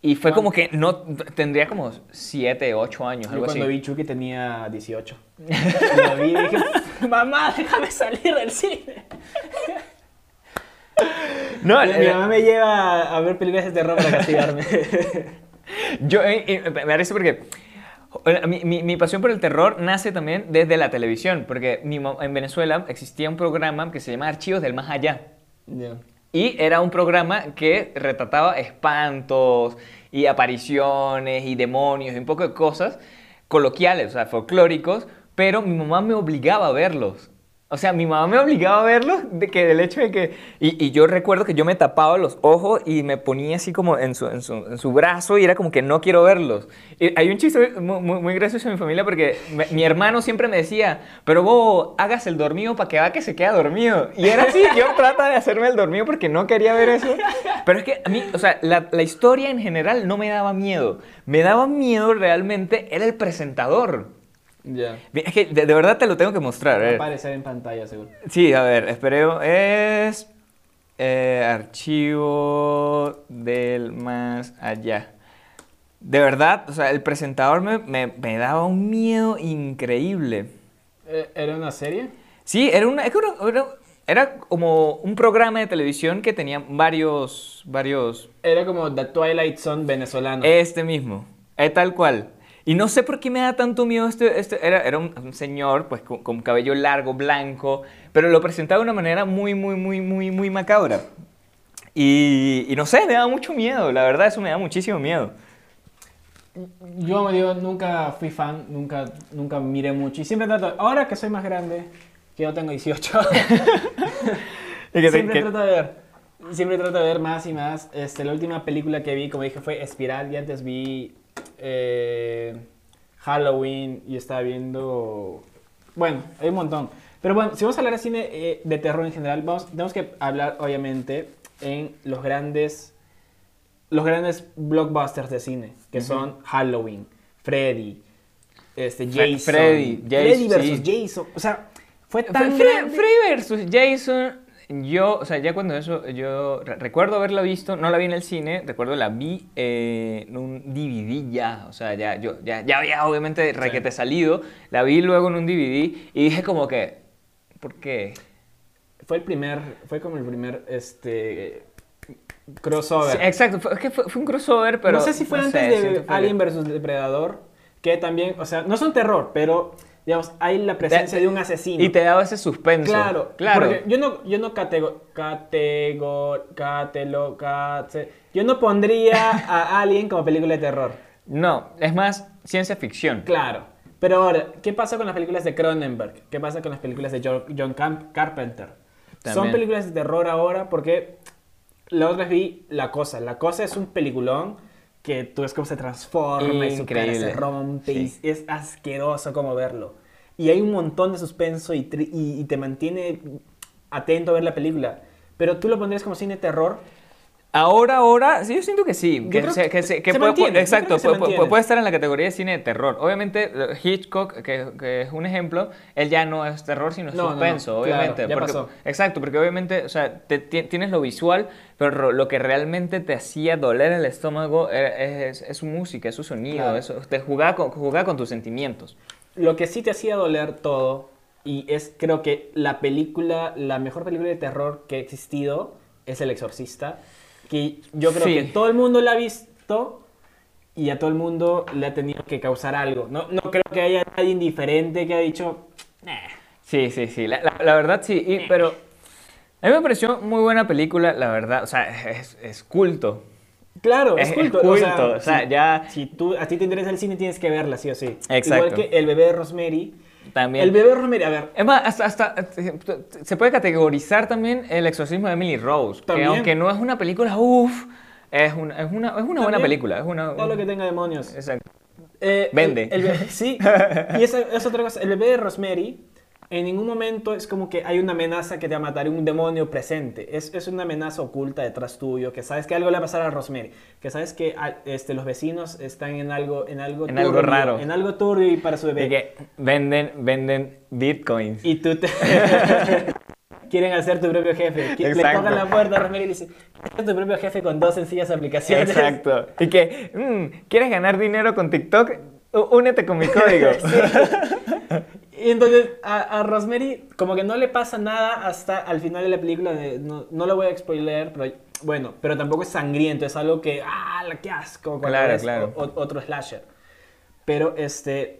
Y fue como que no, tendría como 7, 8 años, Yo algo cuando así. vi Chucky tenía 18. Lo vi y dije, mamá, déjame salir del cine. No, Mi eh, mamá me lleva a ver películas de terror para castigarme. Yo, eh, eh, me parece porque mi, mi- mi pasión por el terror nace también desde la televisión, porque mi en Venezuela existía un programa que se llama Archivos del Más Allá. Ya. Y era un programa que retrataba espantos y apariciones y demonios y un poco de cosas coloquiales, o sea, folclóricos, pero mi mamá me obligaba a verlos. O sea, mi mamá me obligaba a verlos de que del hecho de que... Y, y yo recuerdo que yo me tapaba los ojos y me ponía así como en su, en su, en su brazo y era como que no quiero verlos. Y hay un chiste muy, muy, muy gracioso en mi familia porque me- mi hermano siempre me decía, pero vos hagas el dormido para que va que se queda dormido. Y era así, yo trata de hacerme el dormido porque no quería ver eso. Pero es que a mí, o sea, la, la historia en general no me daba miedo. Me daba miedo realmente era el presentador. Ya. Bien, Es que de, de verdad te lo tengo que mostrar. Va a ver. aparecer en pantalla, seguro. Sí, a ver, espero. Es. eh, archivo del más allá. De verdad, o sea, el presentador me, me- me daba un miedo increíble. Eh, ¿Era una serie? Sí, era, una, es que era, era- era como un programa de televisión que tenía varios. varios. Era como The Twilight Zone venezolano. Este mismo, es tal cual. Y no sé por qué me da tanto miedo este, este era, era un, un señor pues con, con cabello largo, blanco, pero lo presentaba de una manera muy, muy, muy, muy, muy macabra. Y, y no sé, me da mucho miedo, la verdad eso me da muchísimo miedo. Yo, digo, nunca fui fan, nunca, nunca miré mucho. Y siempre trato, ahora que soy más grande, que yo tengo 18, Y que te- siempre trato de ver. Siempre trato de ver más y más. Este, la última película que vi, como dije, fue Espiral. Y antes vi eh, Halloween y estaba viendo... Bueno, hay un montón. Pero bueno, si vamos a hablar de cine eh, de terror en general, vamos, tenemos que hablar, obviamente, en los grandes los grandes blockbusters de cine, que son Halloween, Freddy, este, Jason. Freddy, Freddy Jason, versus sí. Jason. O sea, fue tan Fre- grande. Freddy versus Jason, yo, o sea, ya cuando eso, yo re- recuerdo haberla visto, no la vi en el cine, recuerdo la vi eh, en un DVD ya, o sea, ya, yo, ya, ya había obviamente requete salido, la vi luego en un DVD y dije como que, ¿por qué? Fue el primer, fue como el primer, este, crossover. Sí, exacto, fue, es que fue, fue un crossover, pero... no sé si fue no antes sé, de Alien versus Depredador, que también, o sea, no son terror, pero, digamos, hay la presencia de un asesino. Y te daba ese suspenso. Claro, claro. Porque yo no, yo no catego, catego, catelo, cate- yo no pondría a Alien como película de terror. No, es más ciencia ficción. Claro. Pero ahora, ¿qué pasa con las películas de Cronenberg? ¿Qué pasa con las películas de Jo- John Camp- Carpenter? Son películas de terror ahora porque la otra vez vi La Cosa. La Cosa es un peliculón que tú ves cómo se transforma y su cara Increíble. se rompe Sí. y es asqueroso como verlo. Y hay un montón de suspenso y, y- y te mantiene atento a ver la película. Pero tú lo pondrías como cine terror. Ahora, ahora, sí, yo siento que sí. Que, se, que que, se- que se puede, mantiene, exacto, que puede, puede- estar en la categoría de cine de terror. Obviamente, eh, Hitchcock, que, es un ejemplo, él ya no es terror, sino es No, no, no, suspenso, claro, obviamente. ya porque- pasó. Exacto, porque obviamente, o sea, te- ti- tienes lo visual, pero lo que realmente te hacía doler el estómago era- es, es su música, es su sonido, Claro. eso, te jugaba con, jugaba con tus sentimientos. Lo que sí te hacía doler todo, y es creo que la película, la mejor película de terror que ha existido, es El Exorcista. Que yo creo Sí. que todo el mundo la ha visto y a todo el mundo le ha tenido que causar algo. No, no creo que haya nadie indiferente que ha dicho, "Nah". Sí, sí, sí, la, la- la verdad sí, y- pero a mí me pareció muy buena película, la verdad, o sea, es, es culto. Claro, es, Es- culto. es culto, o sea, si, ya- Si tú, a ti te interesa el cine, tienes que verla, sí o sí. Exacto. Igual que El bebé de Rosemary. También. El bebé de Rosemary, a ver, Es más, hasta, hasta, eh, se puede categorizar también el exorcismo de Emily Rose, También. que aunque no es una película, uff, es una, es una, es una buena También, película. Es una, todo lo que tenga demonios. Exacto. Eh, Vende. el- el sí, y esa es otra cosa. El bebé de Rosemary, en ningún momento es como que hay una amenaza que te va a matar, un demonio presente. Es, es una amenaza oculta detrás tuyo, que sabes que algo le va a pasar a Rosemary, que sabes que ah, este, los vecinos están en algo, en algo, En algo raro. En algo turbio y para su De bebé. que venden, venden bitcoins. Y tú te... Quieren hacer tu propio jefe. Le tocan la puerta a Rosemary y le dicen, "Haz tu propio jefe con dos sencillas aplicaciones. Exacto. Y que, mm, ¿quieres ganar dinero con TikTok? Únete con mi código. Y entonces a, a Rosemary como que no le pasa nada hasta al final de la película. de- no, no lo voy a spoiler, pero bueno, pero tampoco es sangriento, es algo que, ah, la que asco, Claro, claro. o- otro slasher. Pero este,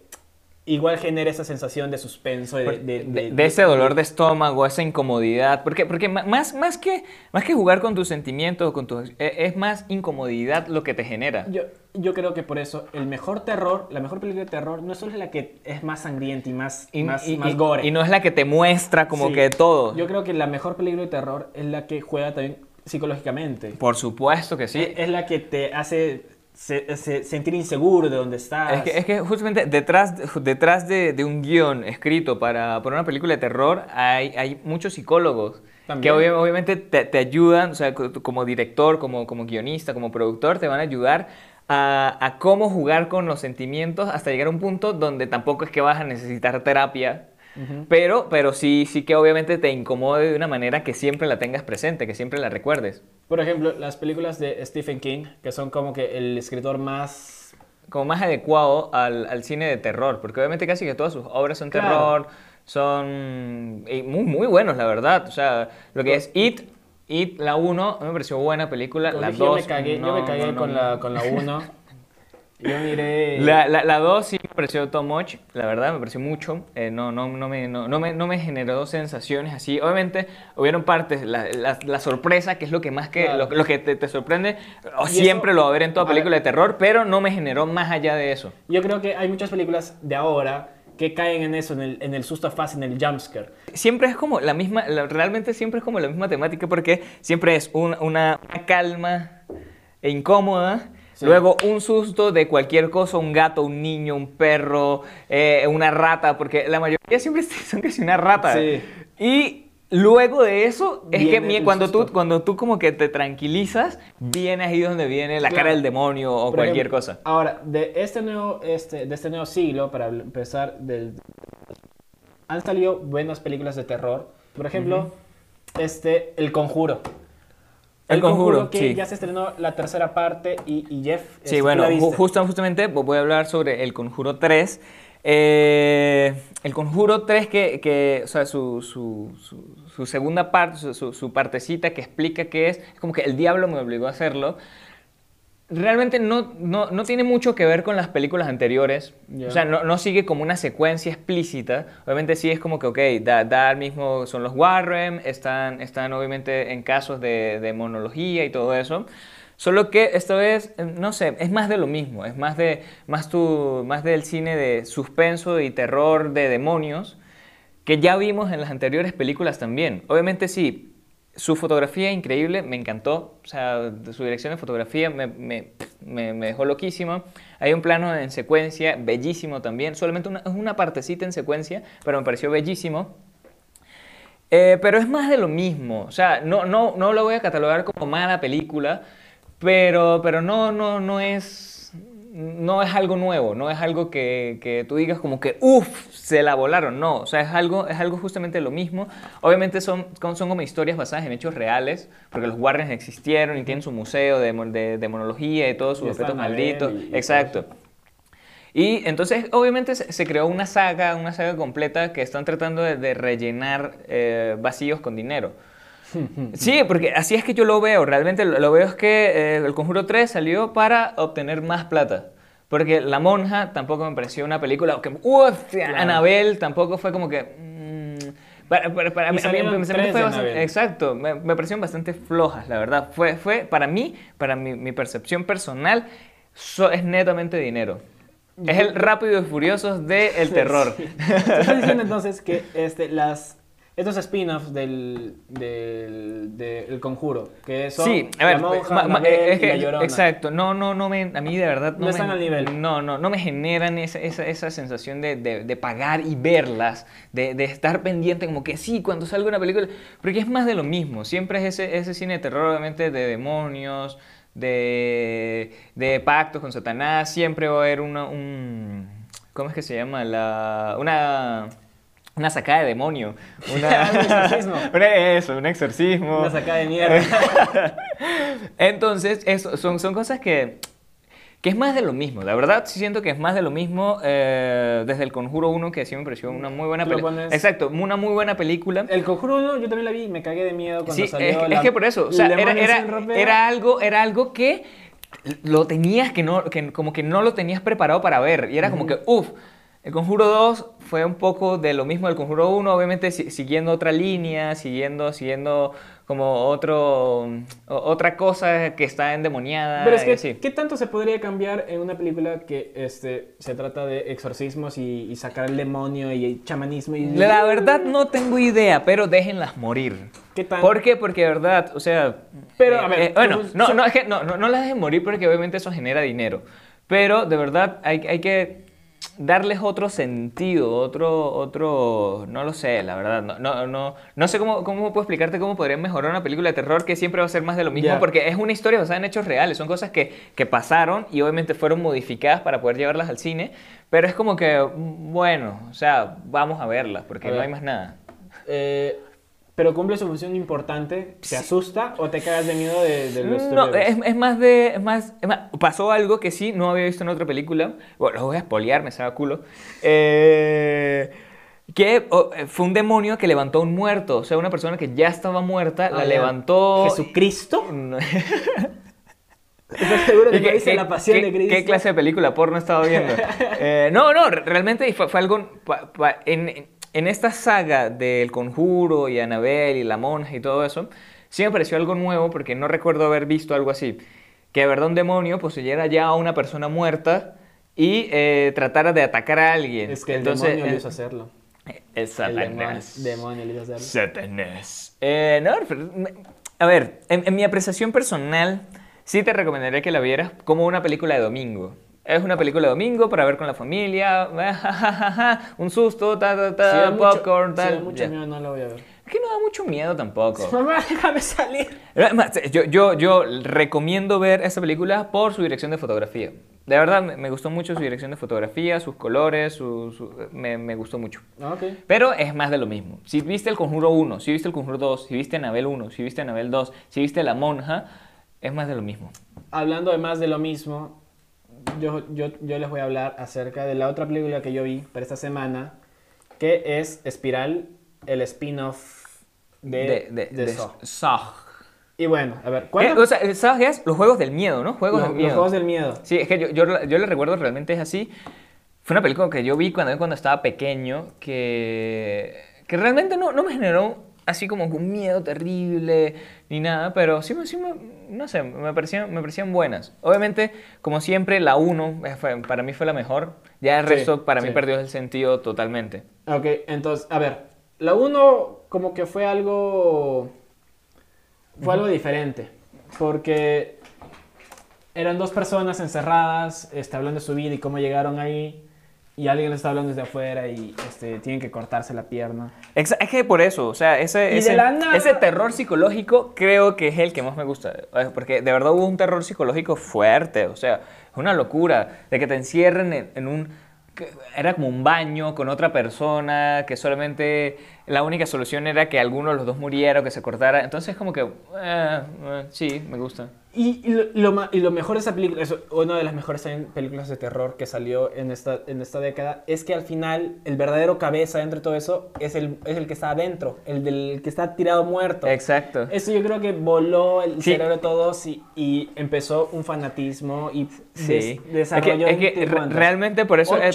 igual genera esa sensación de suspenso, de, de- de, de ese dolor de estómago, esa incomodidad, porque, porque más, más, que, más que jugar con tus sentimientos, con tus, e- es más incomodidad lo que te genera. Yo, yo creo que por eso el mejor terror, la mejor película de terror, no es solo la que es más sangrienta y más, Y, más, y- más y- gore. y no es la que te muestra como Sí. que todo. Yo creo que la mejor película de terror es la que juega también psicológicamente. Por supuesto que sí. Es, es la que te hace se- se- sentir inseguro de dónde estás. Es que, es que justamente detrás, detrás de, de un guion escrito para, para una película de terror hay, hay muchos psicólogos También. que obvia- obviamente te, te ayudan, o sea, co- como director, como, como guionista, como productor, te van a ayudar a, a cómo jugar con los sentimientos hasta llegar a un punto donde tampoco es que vas a necesitar terapia, Pero, pero sí, sí que obviamente te incomode de una manera que siempre la tengas presente, que siempre la recuerdes. Por ejemplo, las películas de Stephen King, que son como que el escritor más... como más adecuado al, al cine de terror, porque obviamente casi que todas sus obras son Claro. terror, son y muy, muy buenos, la verdad. O sea, lo que es It, It, la 1, me pareció buena película, Como la dije, yo 2... me cagué, yo no, me cagué no, no, con. La, con la 1. yo miré... La, la, la 2 sí me pareció too much, la verdad, me pareció mucho. eh, no, no, no, me, no, no, me, no me generó sensaciones así. Obviamente, hubieron partes, la, la, la sorpresa, que es lo que más que, Claro. lo, lo que te, te sorprende, o siempre eso- lo va a ver en toda a ver. película de terror, pero no me generó más allá de eso. Yo creo que hay muchas películas de ahora que caen en eso, en el, en el susto fácil, en el jumpscare. Siempre es como la misma, realmente siempre es como la misma temática porque siempre es un- una, una calma e incómoda, Sí. luego un susto de cualquier cosa, un gato, un niño, un perro, eh, una rata, porque la mayoría siempre son casi una rata. Sí. Y Luego de eso, es que Viene el cuando tú, cuando tú como que te tranquilizas, viene ahí donde viene la Claro. cara del demonio o Por cualquier ejemplo, cosa. Ahora, de este nuevo, este, de este nuevo siglo, para empezar, del, han salido buenas películas de terror. Por ejemplo, este, El Conjuro. El Conjuro, que sí. ya se estrenó la tercera parte y, y Jeff. este, Sí, ¿tú bueno, justo, justamente voy a hablar sobre El Conjuro 3. Eh, el Conjuro 3, que, que, o sea, su, su- su- su segunda parte, su, partecita que explica qué es, es como que el diablo me obligó a hacerlo. Realmente no, no, no tiene mucho que ver con las películas anteriores. O sea, no, no sigue como una secuencia explícita. Obviamente sí es como que, ok, da, da mismo, son los Warren, están, están obviamente en casos de, de monología y todo eso. Solo que esta vez, eh, no sé, es más de lo mismo. Es más, de, más, tu, más del cine de suspenso y terror de demonios que ya vimos en las anteriores películas también. Obviamente sí, su fotografía increíble, me encantó. O sea, su dirección de fotografía me, me- me- dejó loquísimo. Hay un plano en secuencia bellísimo también. Solamente una, una partecita en secuencia, pero me pareció bellísimo. Eh, pero es más de lo mismo. O sea, no, no, no lo voy a catalogar como mala película, pero, pero no, no, no es, no es algo nuevo, no es algo que, que tú digas como que, uff, se la volaron. No, o sea, es algo, es algo justamente lo mismo. Obviamente son, son como historias basadas en hechos reales, porque los Warrens existieron y tienen su museo de, de, de monología y todos sus Y objetos malditos. y- Exacto. Y entonces, obviamente, se, se creó una saga, una saga completa que están tratando de, de rellenar eh, vacíos con dinero. Sí, porque así es que yo lo veo. Realmente lo, veo es que eh, el Conjuro 3 salió para obtener más plata. Porque La Monja tampoco me pareció una película que... Uf, Anabel tampoco fue como que... mm, para, para- mí- me- fue de bastante-. Exacto, me, me parecieron bastante flojas, la verdad. Fue, fue para mí, para mi, mi percepción personal, so- es netamente dinero. Es el rápido y furioso del terror. Sí. Estás diciendo entonces que este, las, estos spin-offs del, del, del Conjuro, que son Sí, a ver, La Monja, ma- ma- Annabelle es y que- La Llorona. exacto, no, no, no me, a mí de verdad no, No me, están al nivel. No, no, no me generan esa, esa, esa sensación de, de, de pagar y verlas, de, de estar pendiente como que sí, cuando salga una película, porque es más de lo mismo, siempre es ese, ese cine de terror, obviamente, de demonios, de, de pactos con Satanás, siempre va a haber una, un, ¿cómo es que se llama? La, una... Una sacada de demonio. Una, Un exorcismo. Una- eso, un exorcismo. Una sacada de mierda. Entonces, eso, son, son cosas que, que es más de lo mismo. La verdad, sí siento que es más de lo mismo eh, desde El Conjuro 1, que sí me pareció una muy buena película. Exacto, una muy buena película. El Conjuro 1 yo también la vi y me cagué de miedo cuando Sí, salió. es, es la- que por eso, o sea, era, era, era algo, era algo que lo tenías que no, que como que no lo tenías preparado para ver. Y era como que, uff, el Conjuro 2 fue un poco de lo mismo del Conjuro 1, obviamente si- siguiendo otra línea, siguiendo, siguiendo como otro, otra cosa que está endemoniada. Pero es que, así. ¿qué tanto se podría cambiar en una película que este, se trata de exorcismos y, y sacar el demonio y chamanismo? Y... La verdad no tengo idea, pero déjenlas morir. ¿Qué tan- ¿Por qué? Porque verdad, o sea... Pero, eh, a ver, eh, bueno, no, no, es que no, no, no las dejen morir porque obviamente eso genera dinero. Pero de verdad hay, hay que darles otro sentido, otro, otro, no lo sé, la verdad, no, no, no, no sé cómo, cómo puedo explicarte cómo podrían mejorar una película de terror que siempre va a ser más de lo mismo, porque es una historia basada en hechos reales, son cosas que, que pasaron y obviamente fueron modificadas para poder llevarlas al cine, pero es como que, mm, bueno, o sea, vamos a verlas, porque A no hay más nada. Eh, pero cumple su función importante. ¿Te asusta o te cagas de miedo de, de los No, es, es más de. Es más, es más- pasó algo que sí no había visto en otra película. Bueno, lo voy a espolear, me sabe culo. Eh, que oh, eh, fue un demonio que levantó a un muerto. O sea, una persona que ya estaba muerta, Ah, la ya. levantó. ¿Jesucristo? ¿Estás seguro que ¿Qué, dice qué- la pasión qué- de Cristo? qué clase de película porno estaba viendo? Eh, no, no, re- realmente fue, fue algo... pa- pa- en, en esta saga del Conjuro y Anabel y la monja y todo eso, sí me pareció algo nuevo porque no recuerdo haber visto algo así. Que de verdad un demonio poseyera ya a una persona muerta y eh, tratara de atacar a alguien. Es que el Entonces, demonio le eh, hizo hacerlo. El El demonio, Satanás. demonio le hizo hacerlo. Satanás. Eh, no, a ver, en, en mi apreciación personal, sí te recomendaría que la vieras como una película de domingo. Es una película de domingo para ver con la familia, un susto, ta, ta, Si ta, da mucho- popcorn, si da tal. mucho miedo, no la voy a ver. Es que no da mucho miedo tampoco. Mamá, déjame salir. Yo, yo, yo recomiendo ver esta película por su dirección de fotografía. De verdad, me, gustó mucho su dirección de fotografía, sus colores, su, su- me, me gustó mucho. Ok. Pero es más de lo mismo. Si viste el Conjuro 1, si viste el Conjuro 2, si viste Anabel 1, si viste Anabel 2, si viste La Monja, es más de lo mismo. Hablando de más de lo mismo, yo, yo, yo les voy a hablar acerca de la otra película que yo vi para esta semana, que es Espiral, el spin-off de, de, de Saw. Saw. Y bueno, a ver, Eh, ¿cuánto? O sea, Saw es los juegos del miedo, ¿no? Juegos los, del los miedo. juegos del miedo. Sí, es que yo, yo, yo le recuerdo realmente es así. Fue una película que yo vi cuando, cuando estaba pequeño que, que realmente no, no me generó así como un miedo terrible ni nada, pero sí, me- sí me, no sé, me parecían, me parecían buenas. Obviamente, como siempre, la 1 para mí fue la mejor. Ya el Sí, resto para sí. mí perdió el sentido totalmente. Ok, entonces, a ver, la 1 como que fue algo... Fue algo diferente, porque eran dos personas encerradas, este, hablando de su vida y cómo llegaron ahí, y alguien les está hablando desde afuera y este, tienen que cortarse la pierna. Es que por eso, o sea, ese, ese, la nada- ese terror psicológico creo que es el que más me gusta. eh, Porque de verdad hubo un terror psicológico fuerte, o sea, es una locura de que te encierren en, en un... Era como un baño con otra persona, que solamente la única solución era que alguno de los dos muriera o que se cortara. Entonces como que, eh, eh, sí, me gusta. Y, y lo, y lo mejor de esa película, es una de las mejores películas de terror que salió en esta, en esta década, es que al final el verdadero cabeza dentro de todo eso es el, es el que está adentro, el del que está tirado muerto. Exacto. Eso yo creo que voló el Sí. cerebro de todos y, y empezó un fanatismo y Sí. des- Es que, realmente por eso, eh,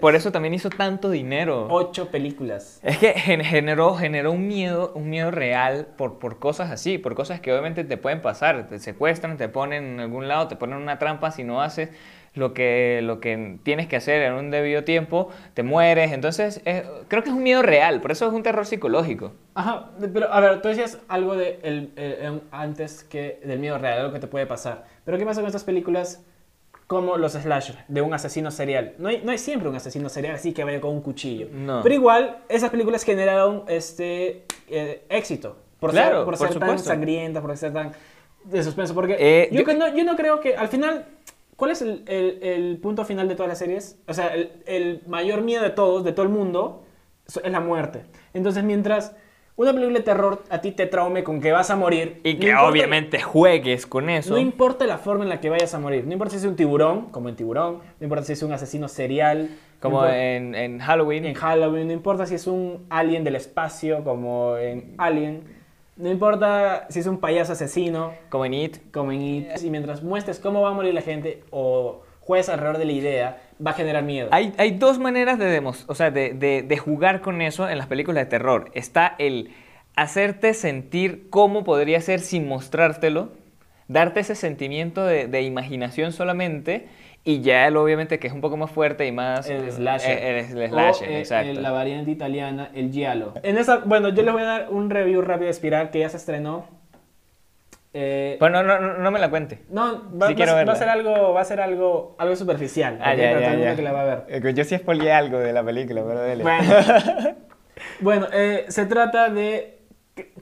por, eso también hizo tanto dinero. ocho películas. Es que gen- generó, generó un miedo, un miedo real por, por cosas así, por cosas que obviamente te pueden pasar. Te secuestran, te ponen en algún lado, te ponen una trampa si no haces lo que, lo que tienes que hacer en un debido tiempo, te mueres. Entonces, eh, creo que es un miedo real, por eso es un terror psicológico. Ajá, pero a ver, tú decías algo de el, antes que del miedo real, algo que te puede pasar. Pero ¿qué pasa con estas películas como los slasher, de un asesino serial? No hay, no hay siempre un asesino serial así que vaya con un cuchillo. No. Pero igual, esas películas generaron este eh, éxito. Por Claro, ser, por por ser tan sangrientas, por ser tan de suspenso. Porque Eh, yo, yo- que no, yo no creo que al final... ¿Cuál es el, el- el punto final de todas las series? O sea, el, el mayor miedo de todos, de todo el mundo, es la muerte. Entonces, mientras una película de terror a ti te traume con que vas a morir... Y no que importa- obviamente juegues con eso. No importa la forma en la que vayas a morir. No importa si es un tiburón, como en Tiburón. No importa si es un asesino serial. como en, en Halloween. en Halloween, no importa si es un alien del espacio como en Alien, no importa si es un payaso asesino Como en It. como en It, y mientras muestres cómo va a morir la gente o juegues alrededor de la idea, va a generar miedo. Hay, hay dos maneras de, demos- o sea, de, de- de jugar con eso en las películas de terror. Está el hacerte sentir cómo podría ser sin mostrártelo, darte ese sentimiento de, de imaginación solamente, y ya el obviamente que es un poco más fuerte y más... el slasher. eh, el, el slasher, O, eh, exacto. eh, la variante italiana, el giallo. En esa, bueno, yo les voy a dar un review rápido de Espiral que ya se estrenó. Eh, Bueno, no, no, no me la cuente. no, va, sí va va a ser algo, va a ser algo, algo superficial. Ah, ya, Para ya, todo ya. que la va a ver. Eh, Yo sí spoileé algo de la película, pero dele. Bueno, bueno eh, se trata de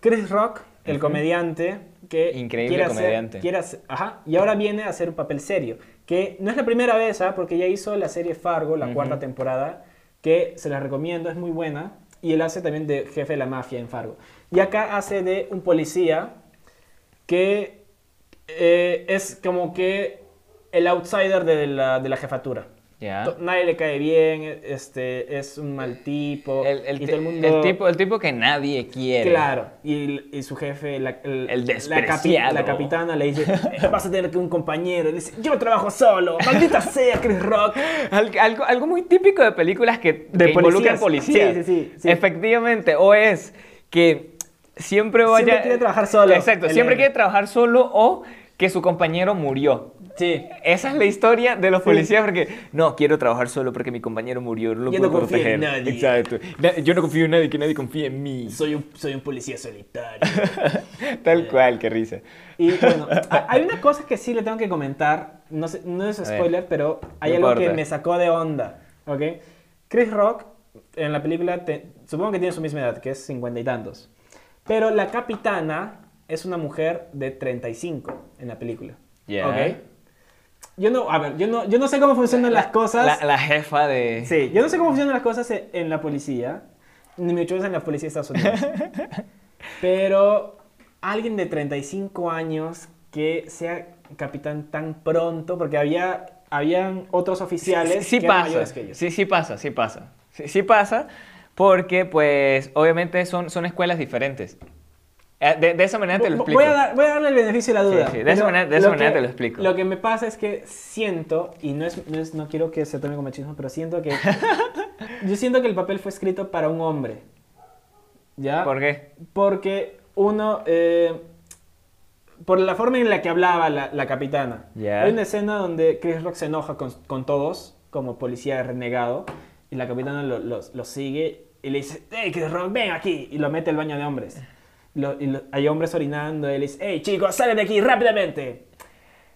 Chris Rock, el Ujú. comediante que Increíble quiere hacer- comediante. quiere hacer- ajá, y ahora viene a hacer un papel serio, que no es la primera vez, ¿ah? porque ya hizo la serie Fargo, la Ujú. cuarta temporada, que se la recomiendo, es muy buena, y él hace también de jefe de la mafia en Fargo. Y acá hace de un policía que eh, es como que el outsider de la, de la jefatura. Nadie le cae bien, este, es un mal tipo. El, el y ti- todo el mundo... el tipo, el tipo que nadie quiere. Claro, y, y su jefe, la, el, la, capi- la capitana le dice, "Eh, vas a tener que un compañero. Y le dice, yo trabajo solo, maldita sea Chris Rock. Al- Algo, algo muy típico de películas que, De que involucran policías. policías. Sí, sí, sí, sí. Efectivamente, o es que siempre vaya... Siempre quiere trabajar solo, Exacto, siempre héroe. quiere trabajar solo o que su compañero murió. Sí. Esa es la historia de los Sí. policías porque no quiero trabajar solo porque mi compañero murió, no lo Yo puedo no confío en proteger. nadie. Exacto. Yo no confío en nadie, que nadie confíe en mí. Soy un, soy un policía solitario. Tal cual, qué risa. Y bueno, ha- hay una cosa que sí le tengo que comentar. No, sé- no es spoiler, pero hay No algo importa. que me sacó de onda. ¿Ok? Chris Rock en la película, te- supongo que tiene su misma edad, que es cincuenta y tantos. Pero la capitana es una mujer de 35 en la película. Ya. ¿Ok? Yo no, a ver, yo no, yo no sé cómo funcionan las cosas. La, la jefa de... Sí, yo no sé cómo funcionan las cosas en, en la policía, ni mucho menos en la policía de Estados Unidos. Pero alguien de 35 años que sea capitán tan pronto, porque había habían otros oficiales Sí, sí que eran pasa. mayores que ellos. Sí, sí pasa, sí pasa. Sí, sí pasa porque, pues, obviamente son, son escuelas diferentes. Eh, De, de esa manera te lo explico. Voy a, dar- voy a darle el beneficio de la Sí, duda. sí, de pero esa manera- de esa manera que- te lo explico. Lo que me pasa es que siento, y no, es, no, es- no quiero que se tome como machismo, pero siento que. yo siento que el papel fue escrito para un hombre. ¿Ya? ¿Por qué? Porque uno. eh, por la forma en la que hablaba la, la capitana. Ya. Hay una escena donde Chris Rock se enoja con, con todos, como policía renegado, y la capitana lo, lo- lo sigue y le dice: ¡Hey, Chris Rock, ven aquí! Y lo mete al baño de hombres. Lo- y lo- hay hombres orinando, y le dice: ¡Hey, chicos, salen de aquí rápidamente!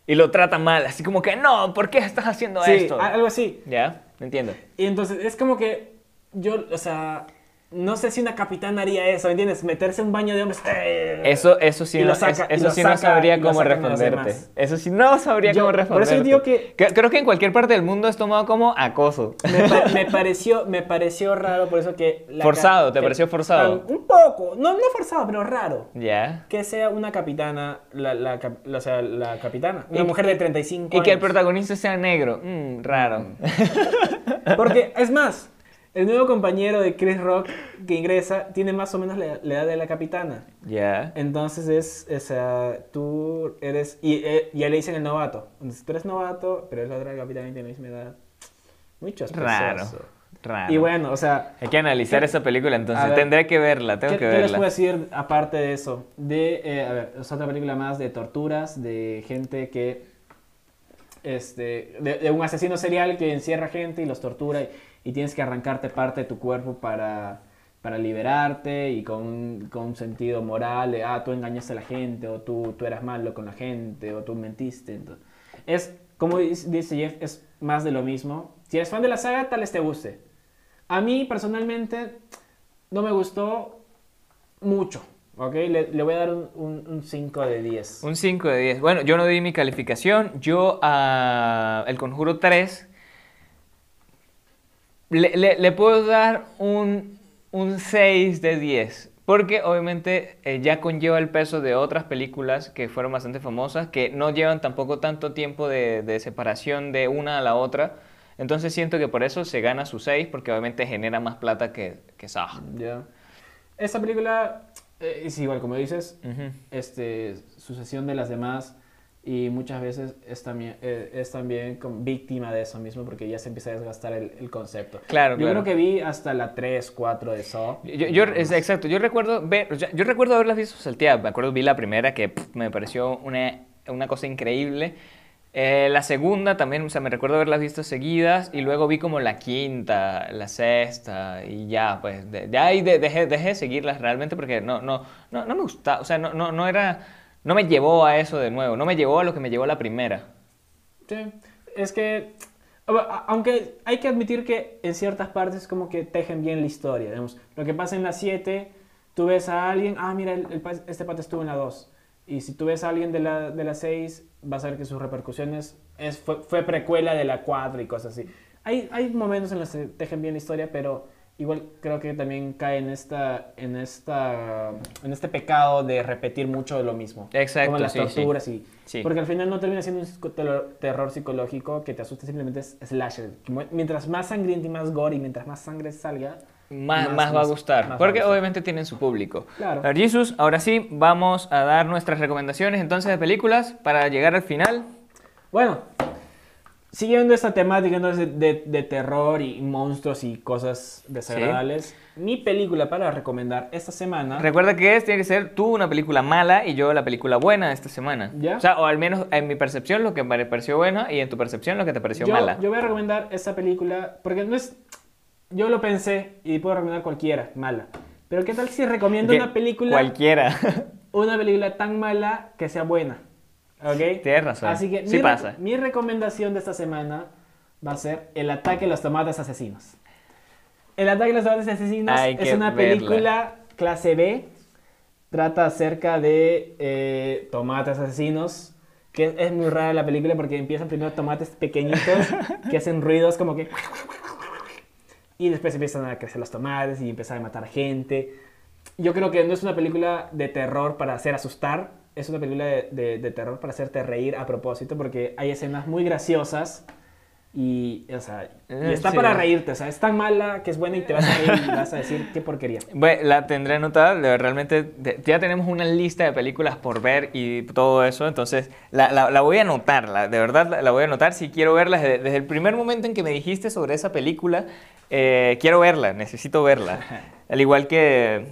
Y lo trata mal, así como que, no, ¿por qué estás haciendo Sí, esto? algo así. ¿Ya? Entiendo. Y entonces es como que yo, o sea, no sé si una capitana haría eso, ¿me entiendes? Meterse en un baño de hombres. ¡eh! Eso, eso sí, Y no, saca- eso- y sí no sabría y cómo responderte. Eso sí no sabría Yo- cómo por responderte. eso digo que- Cre- Creo que en cualquier parte del mundo es tomado como acoso. Me, pa- me pareció, me pareció raro, por eso que... la Forzado, ¿te que- pareció forzado? Un poco, no, no forzado, pero raro. ¿Ya? Que sea una capitana, la, la, cap- o sea, la capitana, una Y- mujer de 35 Y que el años. protagonista sea negro. Mm, raro. Porque, es más, el nuevo compañero de Chris Rock que ingresa tiene más o menos la, la edad de la capitana. ¿Ya? Entonces es, o sea, tú eres, y eh, ya le dicen el novato. Entonces tú eres novato, pero es la otra capitana y tiene la misma edad. Chascoso. Raro. Raro. Y bueno, o sea, Hay que analizar ¿qué- esa película, entonces ver, tendré que verla, tengo ¿qué, que qué les verla. puedo decir aparte de eso? De, eh, a ver, es otra película más de torturas, de gente que, este, de, de un asesino serial que encierra gente y los tortura y, y tienes que arrancarte parte de tu cuerpo para, para liberarte y con, con un sentido moral de, ah, tú engañaste a la gente o tú, tú eras malo con la gente o tú mentiste. Entonces, es, como dice Jeff, es más de lo mismo. Si eres fan de la saga, tal vez te guste. A mí personalmente no me gustó mucho, ¿ok? Le, le voy a dar un 5 de 10. Un 5 de 10. Bueno, yo no di mi calificación. Yo a El Conjuro 3 le, le- le puedo dar un, un 6 de 10. Porque obviamente eh, ya conlleva el peso de otras películas que fueron bastante famosas, que no llevan tampoco tanto tiempo de, de separación de una a la otra. Entonces siento que por eso se gana su 6, porque obviamente genera más plata que, que Saw. Ya. Esta película eh, es igual, como dices, este, sucesión de las demás y muchas veces es también, eh, es también como víctima de eso mismo porque ya se empieza a desgastar el, el concepto. Claro, Yo claro. creo que vi hasta la 3, 4 de Saw. Yo, yo- es- exacto, yo recuerdo ver, o sea, yo recuerdo haberlas visto salteadas, me acuerdo vi la primera que pff, me pareció una, una cosa increíble. Eh, la segunda también, o sea, me recuerdo haberlas visto seguidas y luego vi como la quinta, la sexta y ya, pues, de, de ahí de- dejé, dejé de seguirlas realmente porque no, no, no, no me gustaba, o sea, no, no, no era, no me llevó a eso de nuevo, no me llevó a lo que me llevó la primera. Sí, es que, aunque hay que admitir que en ciertas partes como que tejen bien la historia, digamos, lo que pasa en la 7, tú ves a alguien, ah, mira, este pata estuvo en la 2, y si tú ves a alguien de la, de la 6, vas a ver que sus repercusiones es, fue, fue precuela de la 4 y cosas así. Hay, hay momentos en los que tejen bien la historia, pero igual creo que también cae en esta, en esta, en este pecado de repetir mucho de lo mismo. Exacto, Como las sí, sí. torturas y... Sí. Porque al final no termina siendo un terror, psicológico que te asusta, simplemente es slasher. Mientras más sangriento y más gore y mientras más sangre salga, Más, Más- más va a gustar, más porque obviamente tienen su público. Claro. A ver, Jesus, ahora sí, vamos a dar nuestras recomendaciones entonces de películas para llegar al final. Bueno, siguiendo esta temática entonces de, de terror y monstruos y cosas desagradables, mi película para recomendar esta semana... Recuerda que es, tiene que ser tú una película mala y yo la película buena de esta semana. ¿Ya? O sea, o al menos en mi percepción lo que me pareció buena y en tu percepción lo que te pareció yo, mala. yo voy a recomendar esta película porque no es... Yo lo pensé y puedo recomendar cualquiera, mala. Pero ¿qué tal si recomiendo Que una película... Cualquiera. una película tan mala que sea buena. ¿Ok? Tienes razón. Así que Sí mi, pasa. mi recomendación de esta semana va a ser El ataque a los tomates asesinos. El ataque a los tomates asesinos Hay es que una verla. película clase B trata acerca de eh, tomates asesinos. Que es, es muy rara la película porque empiezan primero tomates pequeñitos que hacen ruidos como que... Y después empiezan a crecer los tomates y empiezan a matar gente. Yo creo que no es una película de terror para hacer asustar, es una película de, de- de terror para hacerte reír a propósito porque hay escenas muy graciosas y, o sea, y Eh, está sí. para reírte. O sea, es tan mala que es buena y te vas a reír y vas a decir qué porquería. Bueno, la tendré anotada, realmente ya tenemos una lista de películas por ver y todo eso, entonces la, la- la voy a anotar, la- de verdad la, la voy a anotar si quiero verla. Desde, desde el primer momento en que me dijiste sobre esa película, eh, quiero verla, necesito verla. Al igual que,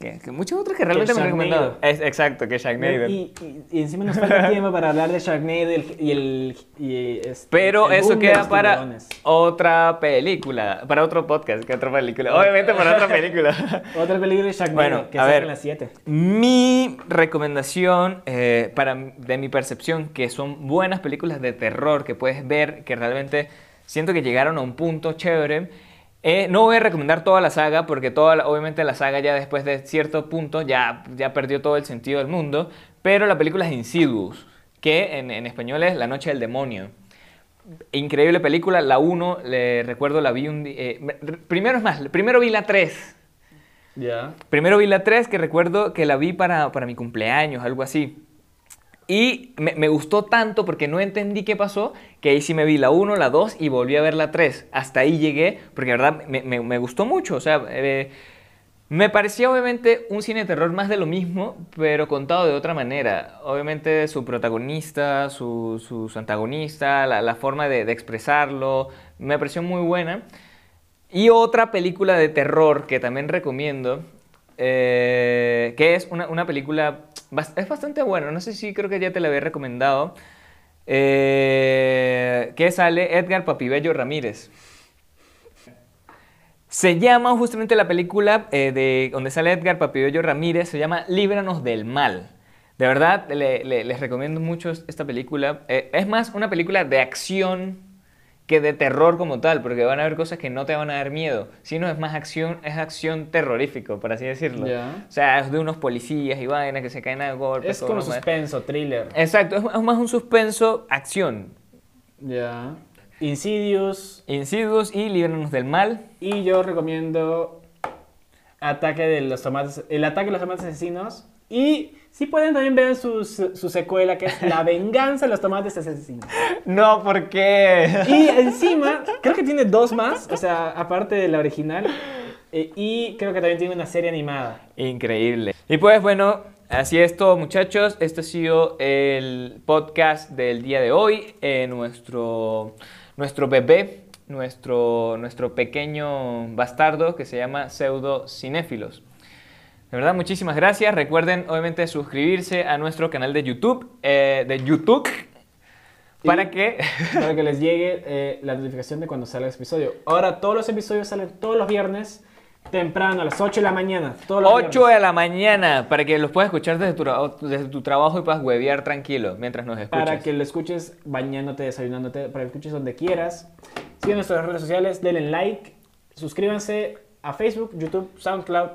que, que muchas otras que realmente me han recomendado. Es, exacto, que Sharknado. Y, y- y encima nos falta tiempo para hablar de Sharknado y el... Y el y este, Pero el eso queda para tiburones. otra película, para otro podcast, que otra película. Obviamente para otra película. Otra película de Sharknado Bueno, que a ver. en las 7. Mi recomendación, eh, para, de mi percepción, que son buenas películas de terror que puedes ver, que realmente siento que llegaron a un punto chévere. Eh, no voy a recomendar toda la saga, porque toda la- obviamente la saga ya después de cierto punto ya, ya perdió todo el sentido del mundo, pero la película es Insidious, que en, en español es La Noche del Demonio. Increíble película, la 1, le recuerdo, la vi un día... eh, me- primero es más, primero vi la 3. Ya. Primero vi la 3, que recuerdo que la vi para, para mi cumpleaños, algo así. Y me, me gustó tanto porque no entendí qué pasó, que ahí sí me vi la 1, la 2 y volví a ver la 3. Hasta ahí llegué, porque de verdad me, me- me gustó mucho. O sea, eh, me parecía obviamente un cine de terror más de lo mismo, pero contado de otra manera. Obviamente su protagonista, su, su- su antagonista, la, la forma de, de expresarlo, me pareció muy buena. Y otra película de terror que también recomiendo, eh, que es una, película, es bastante buena, no sé si creo que ya te la había recomendado, eh, que sale Edgar Papibello Ramírez. Se llama justamente la película eh, de donde sale Edgar Papibello Ramírez, se llama Líbranos del Mal. De verdad, le- le- les recomiendo mucho esta película. Es más una película de acción que de terror como tal, porque van a haber cosas que no te van a dar miedo, sino es más acción, es acción terrorífico, por así decirlo. Ya. O sea, es de unos policías y vainas que se caen a golpes. Es como suspenso, thriller. Exacto, es, es más un suspenso, acción. Ya. Insidious. Insidious y Líbranos del Mal. Y yo recomiendo Ataque de los tomates, El ataque de los tomates asesinos. Y si pueden también ver su, su, su secuela que es La venganza de los tomates asesinos. No, ¿por qué? Y encima, creo que tiene dos más, o sea, aparte de la original. eh, y creo que también tiene una serie animada. Increíble. Y pues bueno, así es todo muchachos. Este ha sido el podcast del día de hoy. Eh, nuestro, nuestro bebé, nuestro, nuestro pequeño bastardo que se llama Pseudo Cinéfilos. De verdad, muchísimas gracias. Recuerden, obviamente, suscribirse a nuestro canal de YouTube, eh, de YouTube, para que... Para que les llegue eh, la notificación de cuando salga el episodio. Ahora todos los episodios salen todos los viernes, temprano, a las 8 de la mañana. Todos los 8 viernes. de la mañana, para que los puedas escuchar desde tu, desde tu trabajo y puedas huevear tranquilo mientras nos escuchas. Para que lo escuches bañándote, desayunándote, para que lo escuches donde quieras. Sigan nuestras redes sociales, denle like, suscríbanse a Facebook, YouTube, SoundCloud,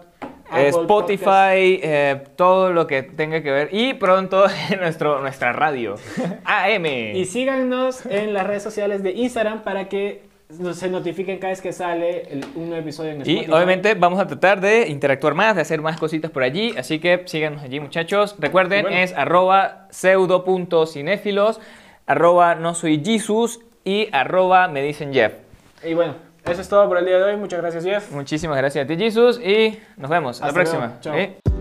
Apple Spotify, eh, todo lo que tenga que ver. Y pronto en nuestro, nuestra radio. AM. Y síganos en las redes sociales de Instagram para que se notifiquen cada vez que sale el- un nuevo episodio en Y Spotify. obviamente vamos a tratar de interactuar más, de hacer más cositas por allí. Así que síganos allí, muchachos. Recuerden, Bueno. es arroba pseudo.cinéfilos, arroba no soy Jesus y arroba me dicen Jeff. Y bueno, eso es todo por el día de hoy. Muchas gracias, Jeff. Muchísimas gracias a ti, Jesus, y nos vemos. a la Hasta próxima. Chao.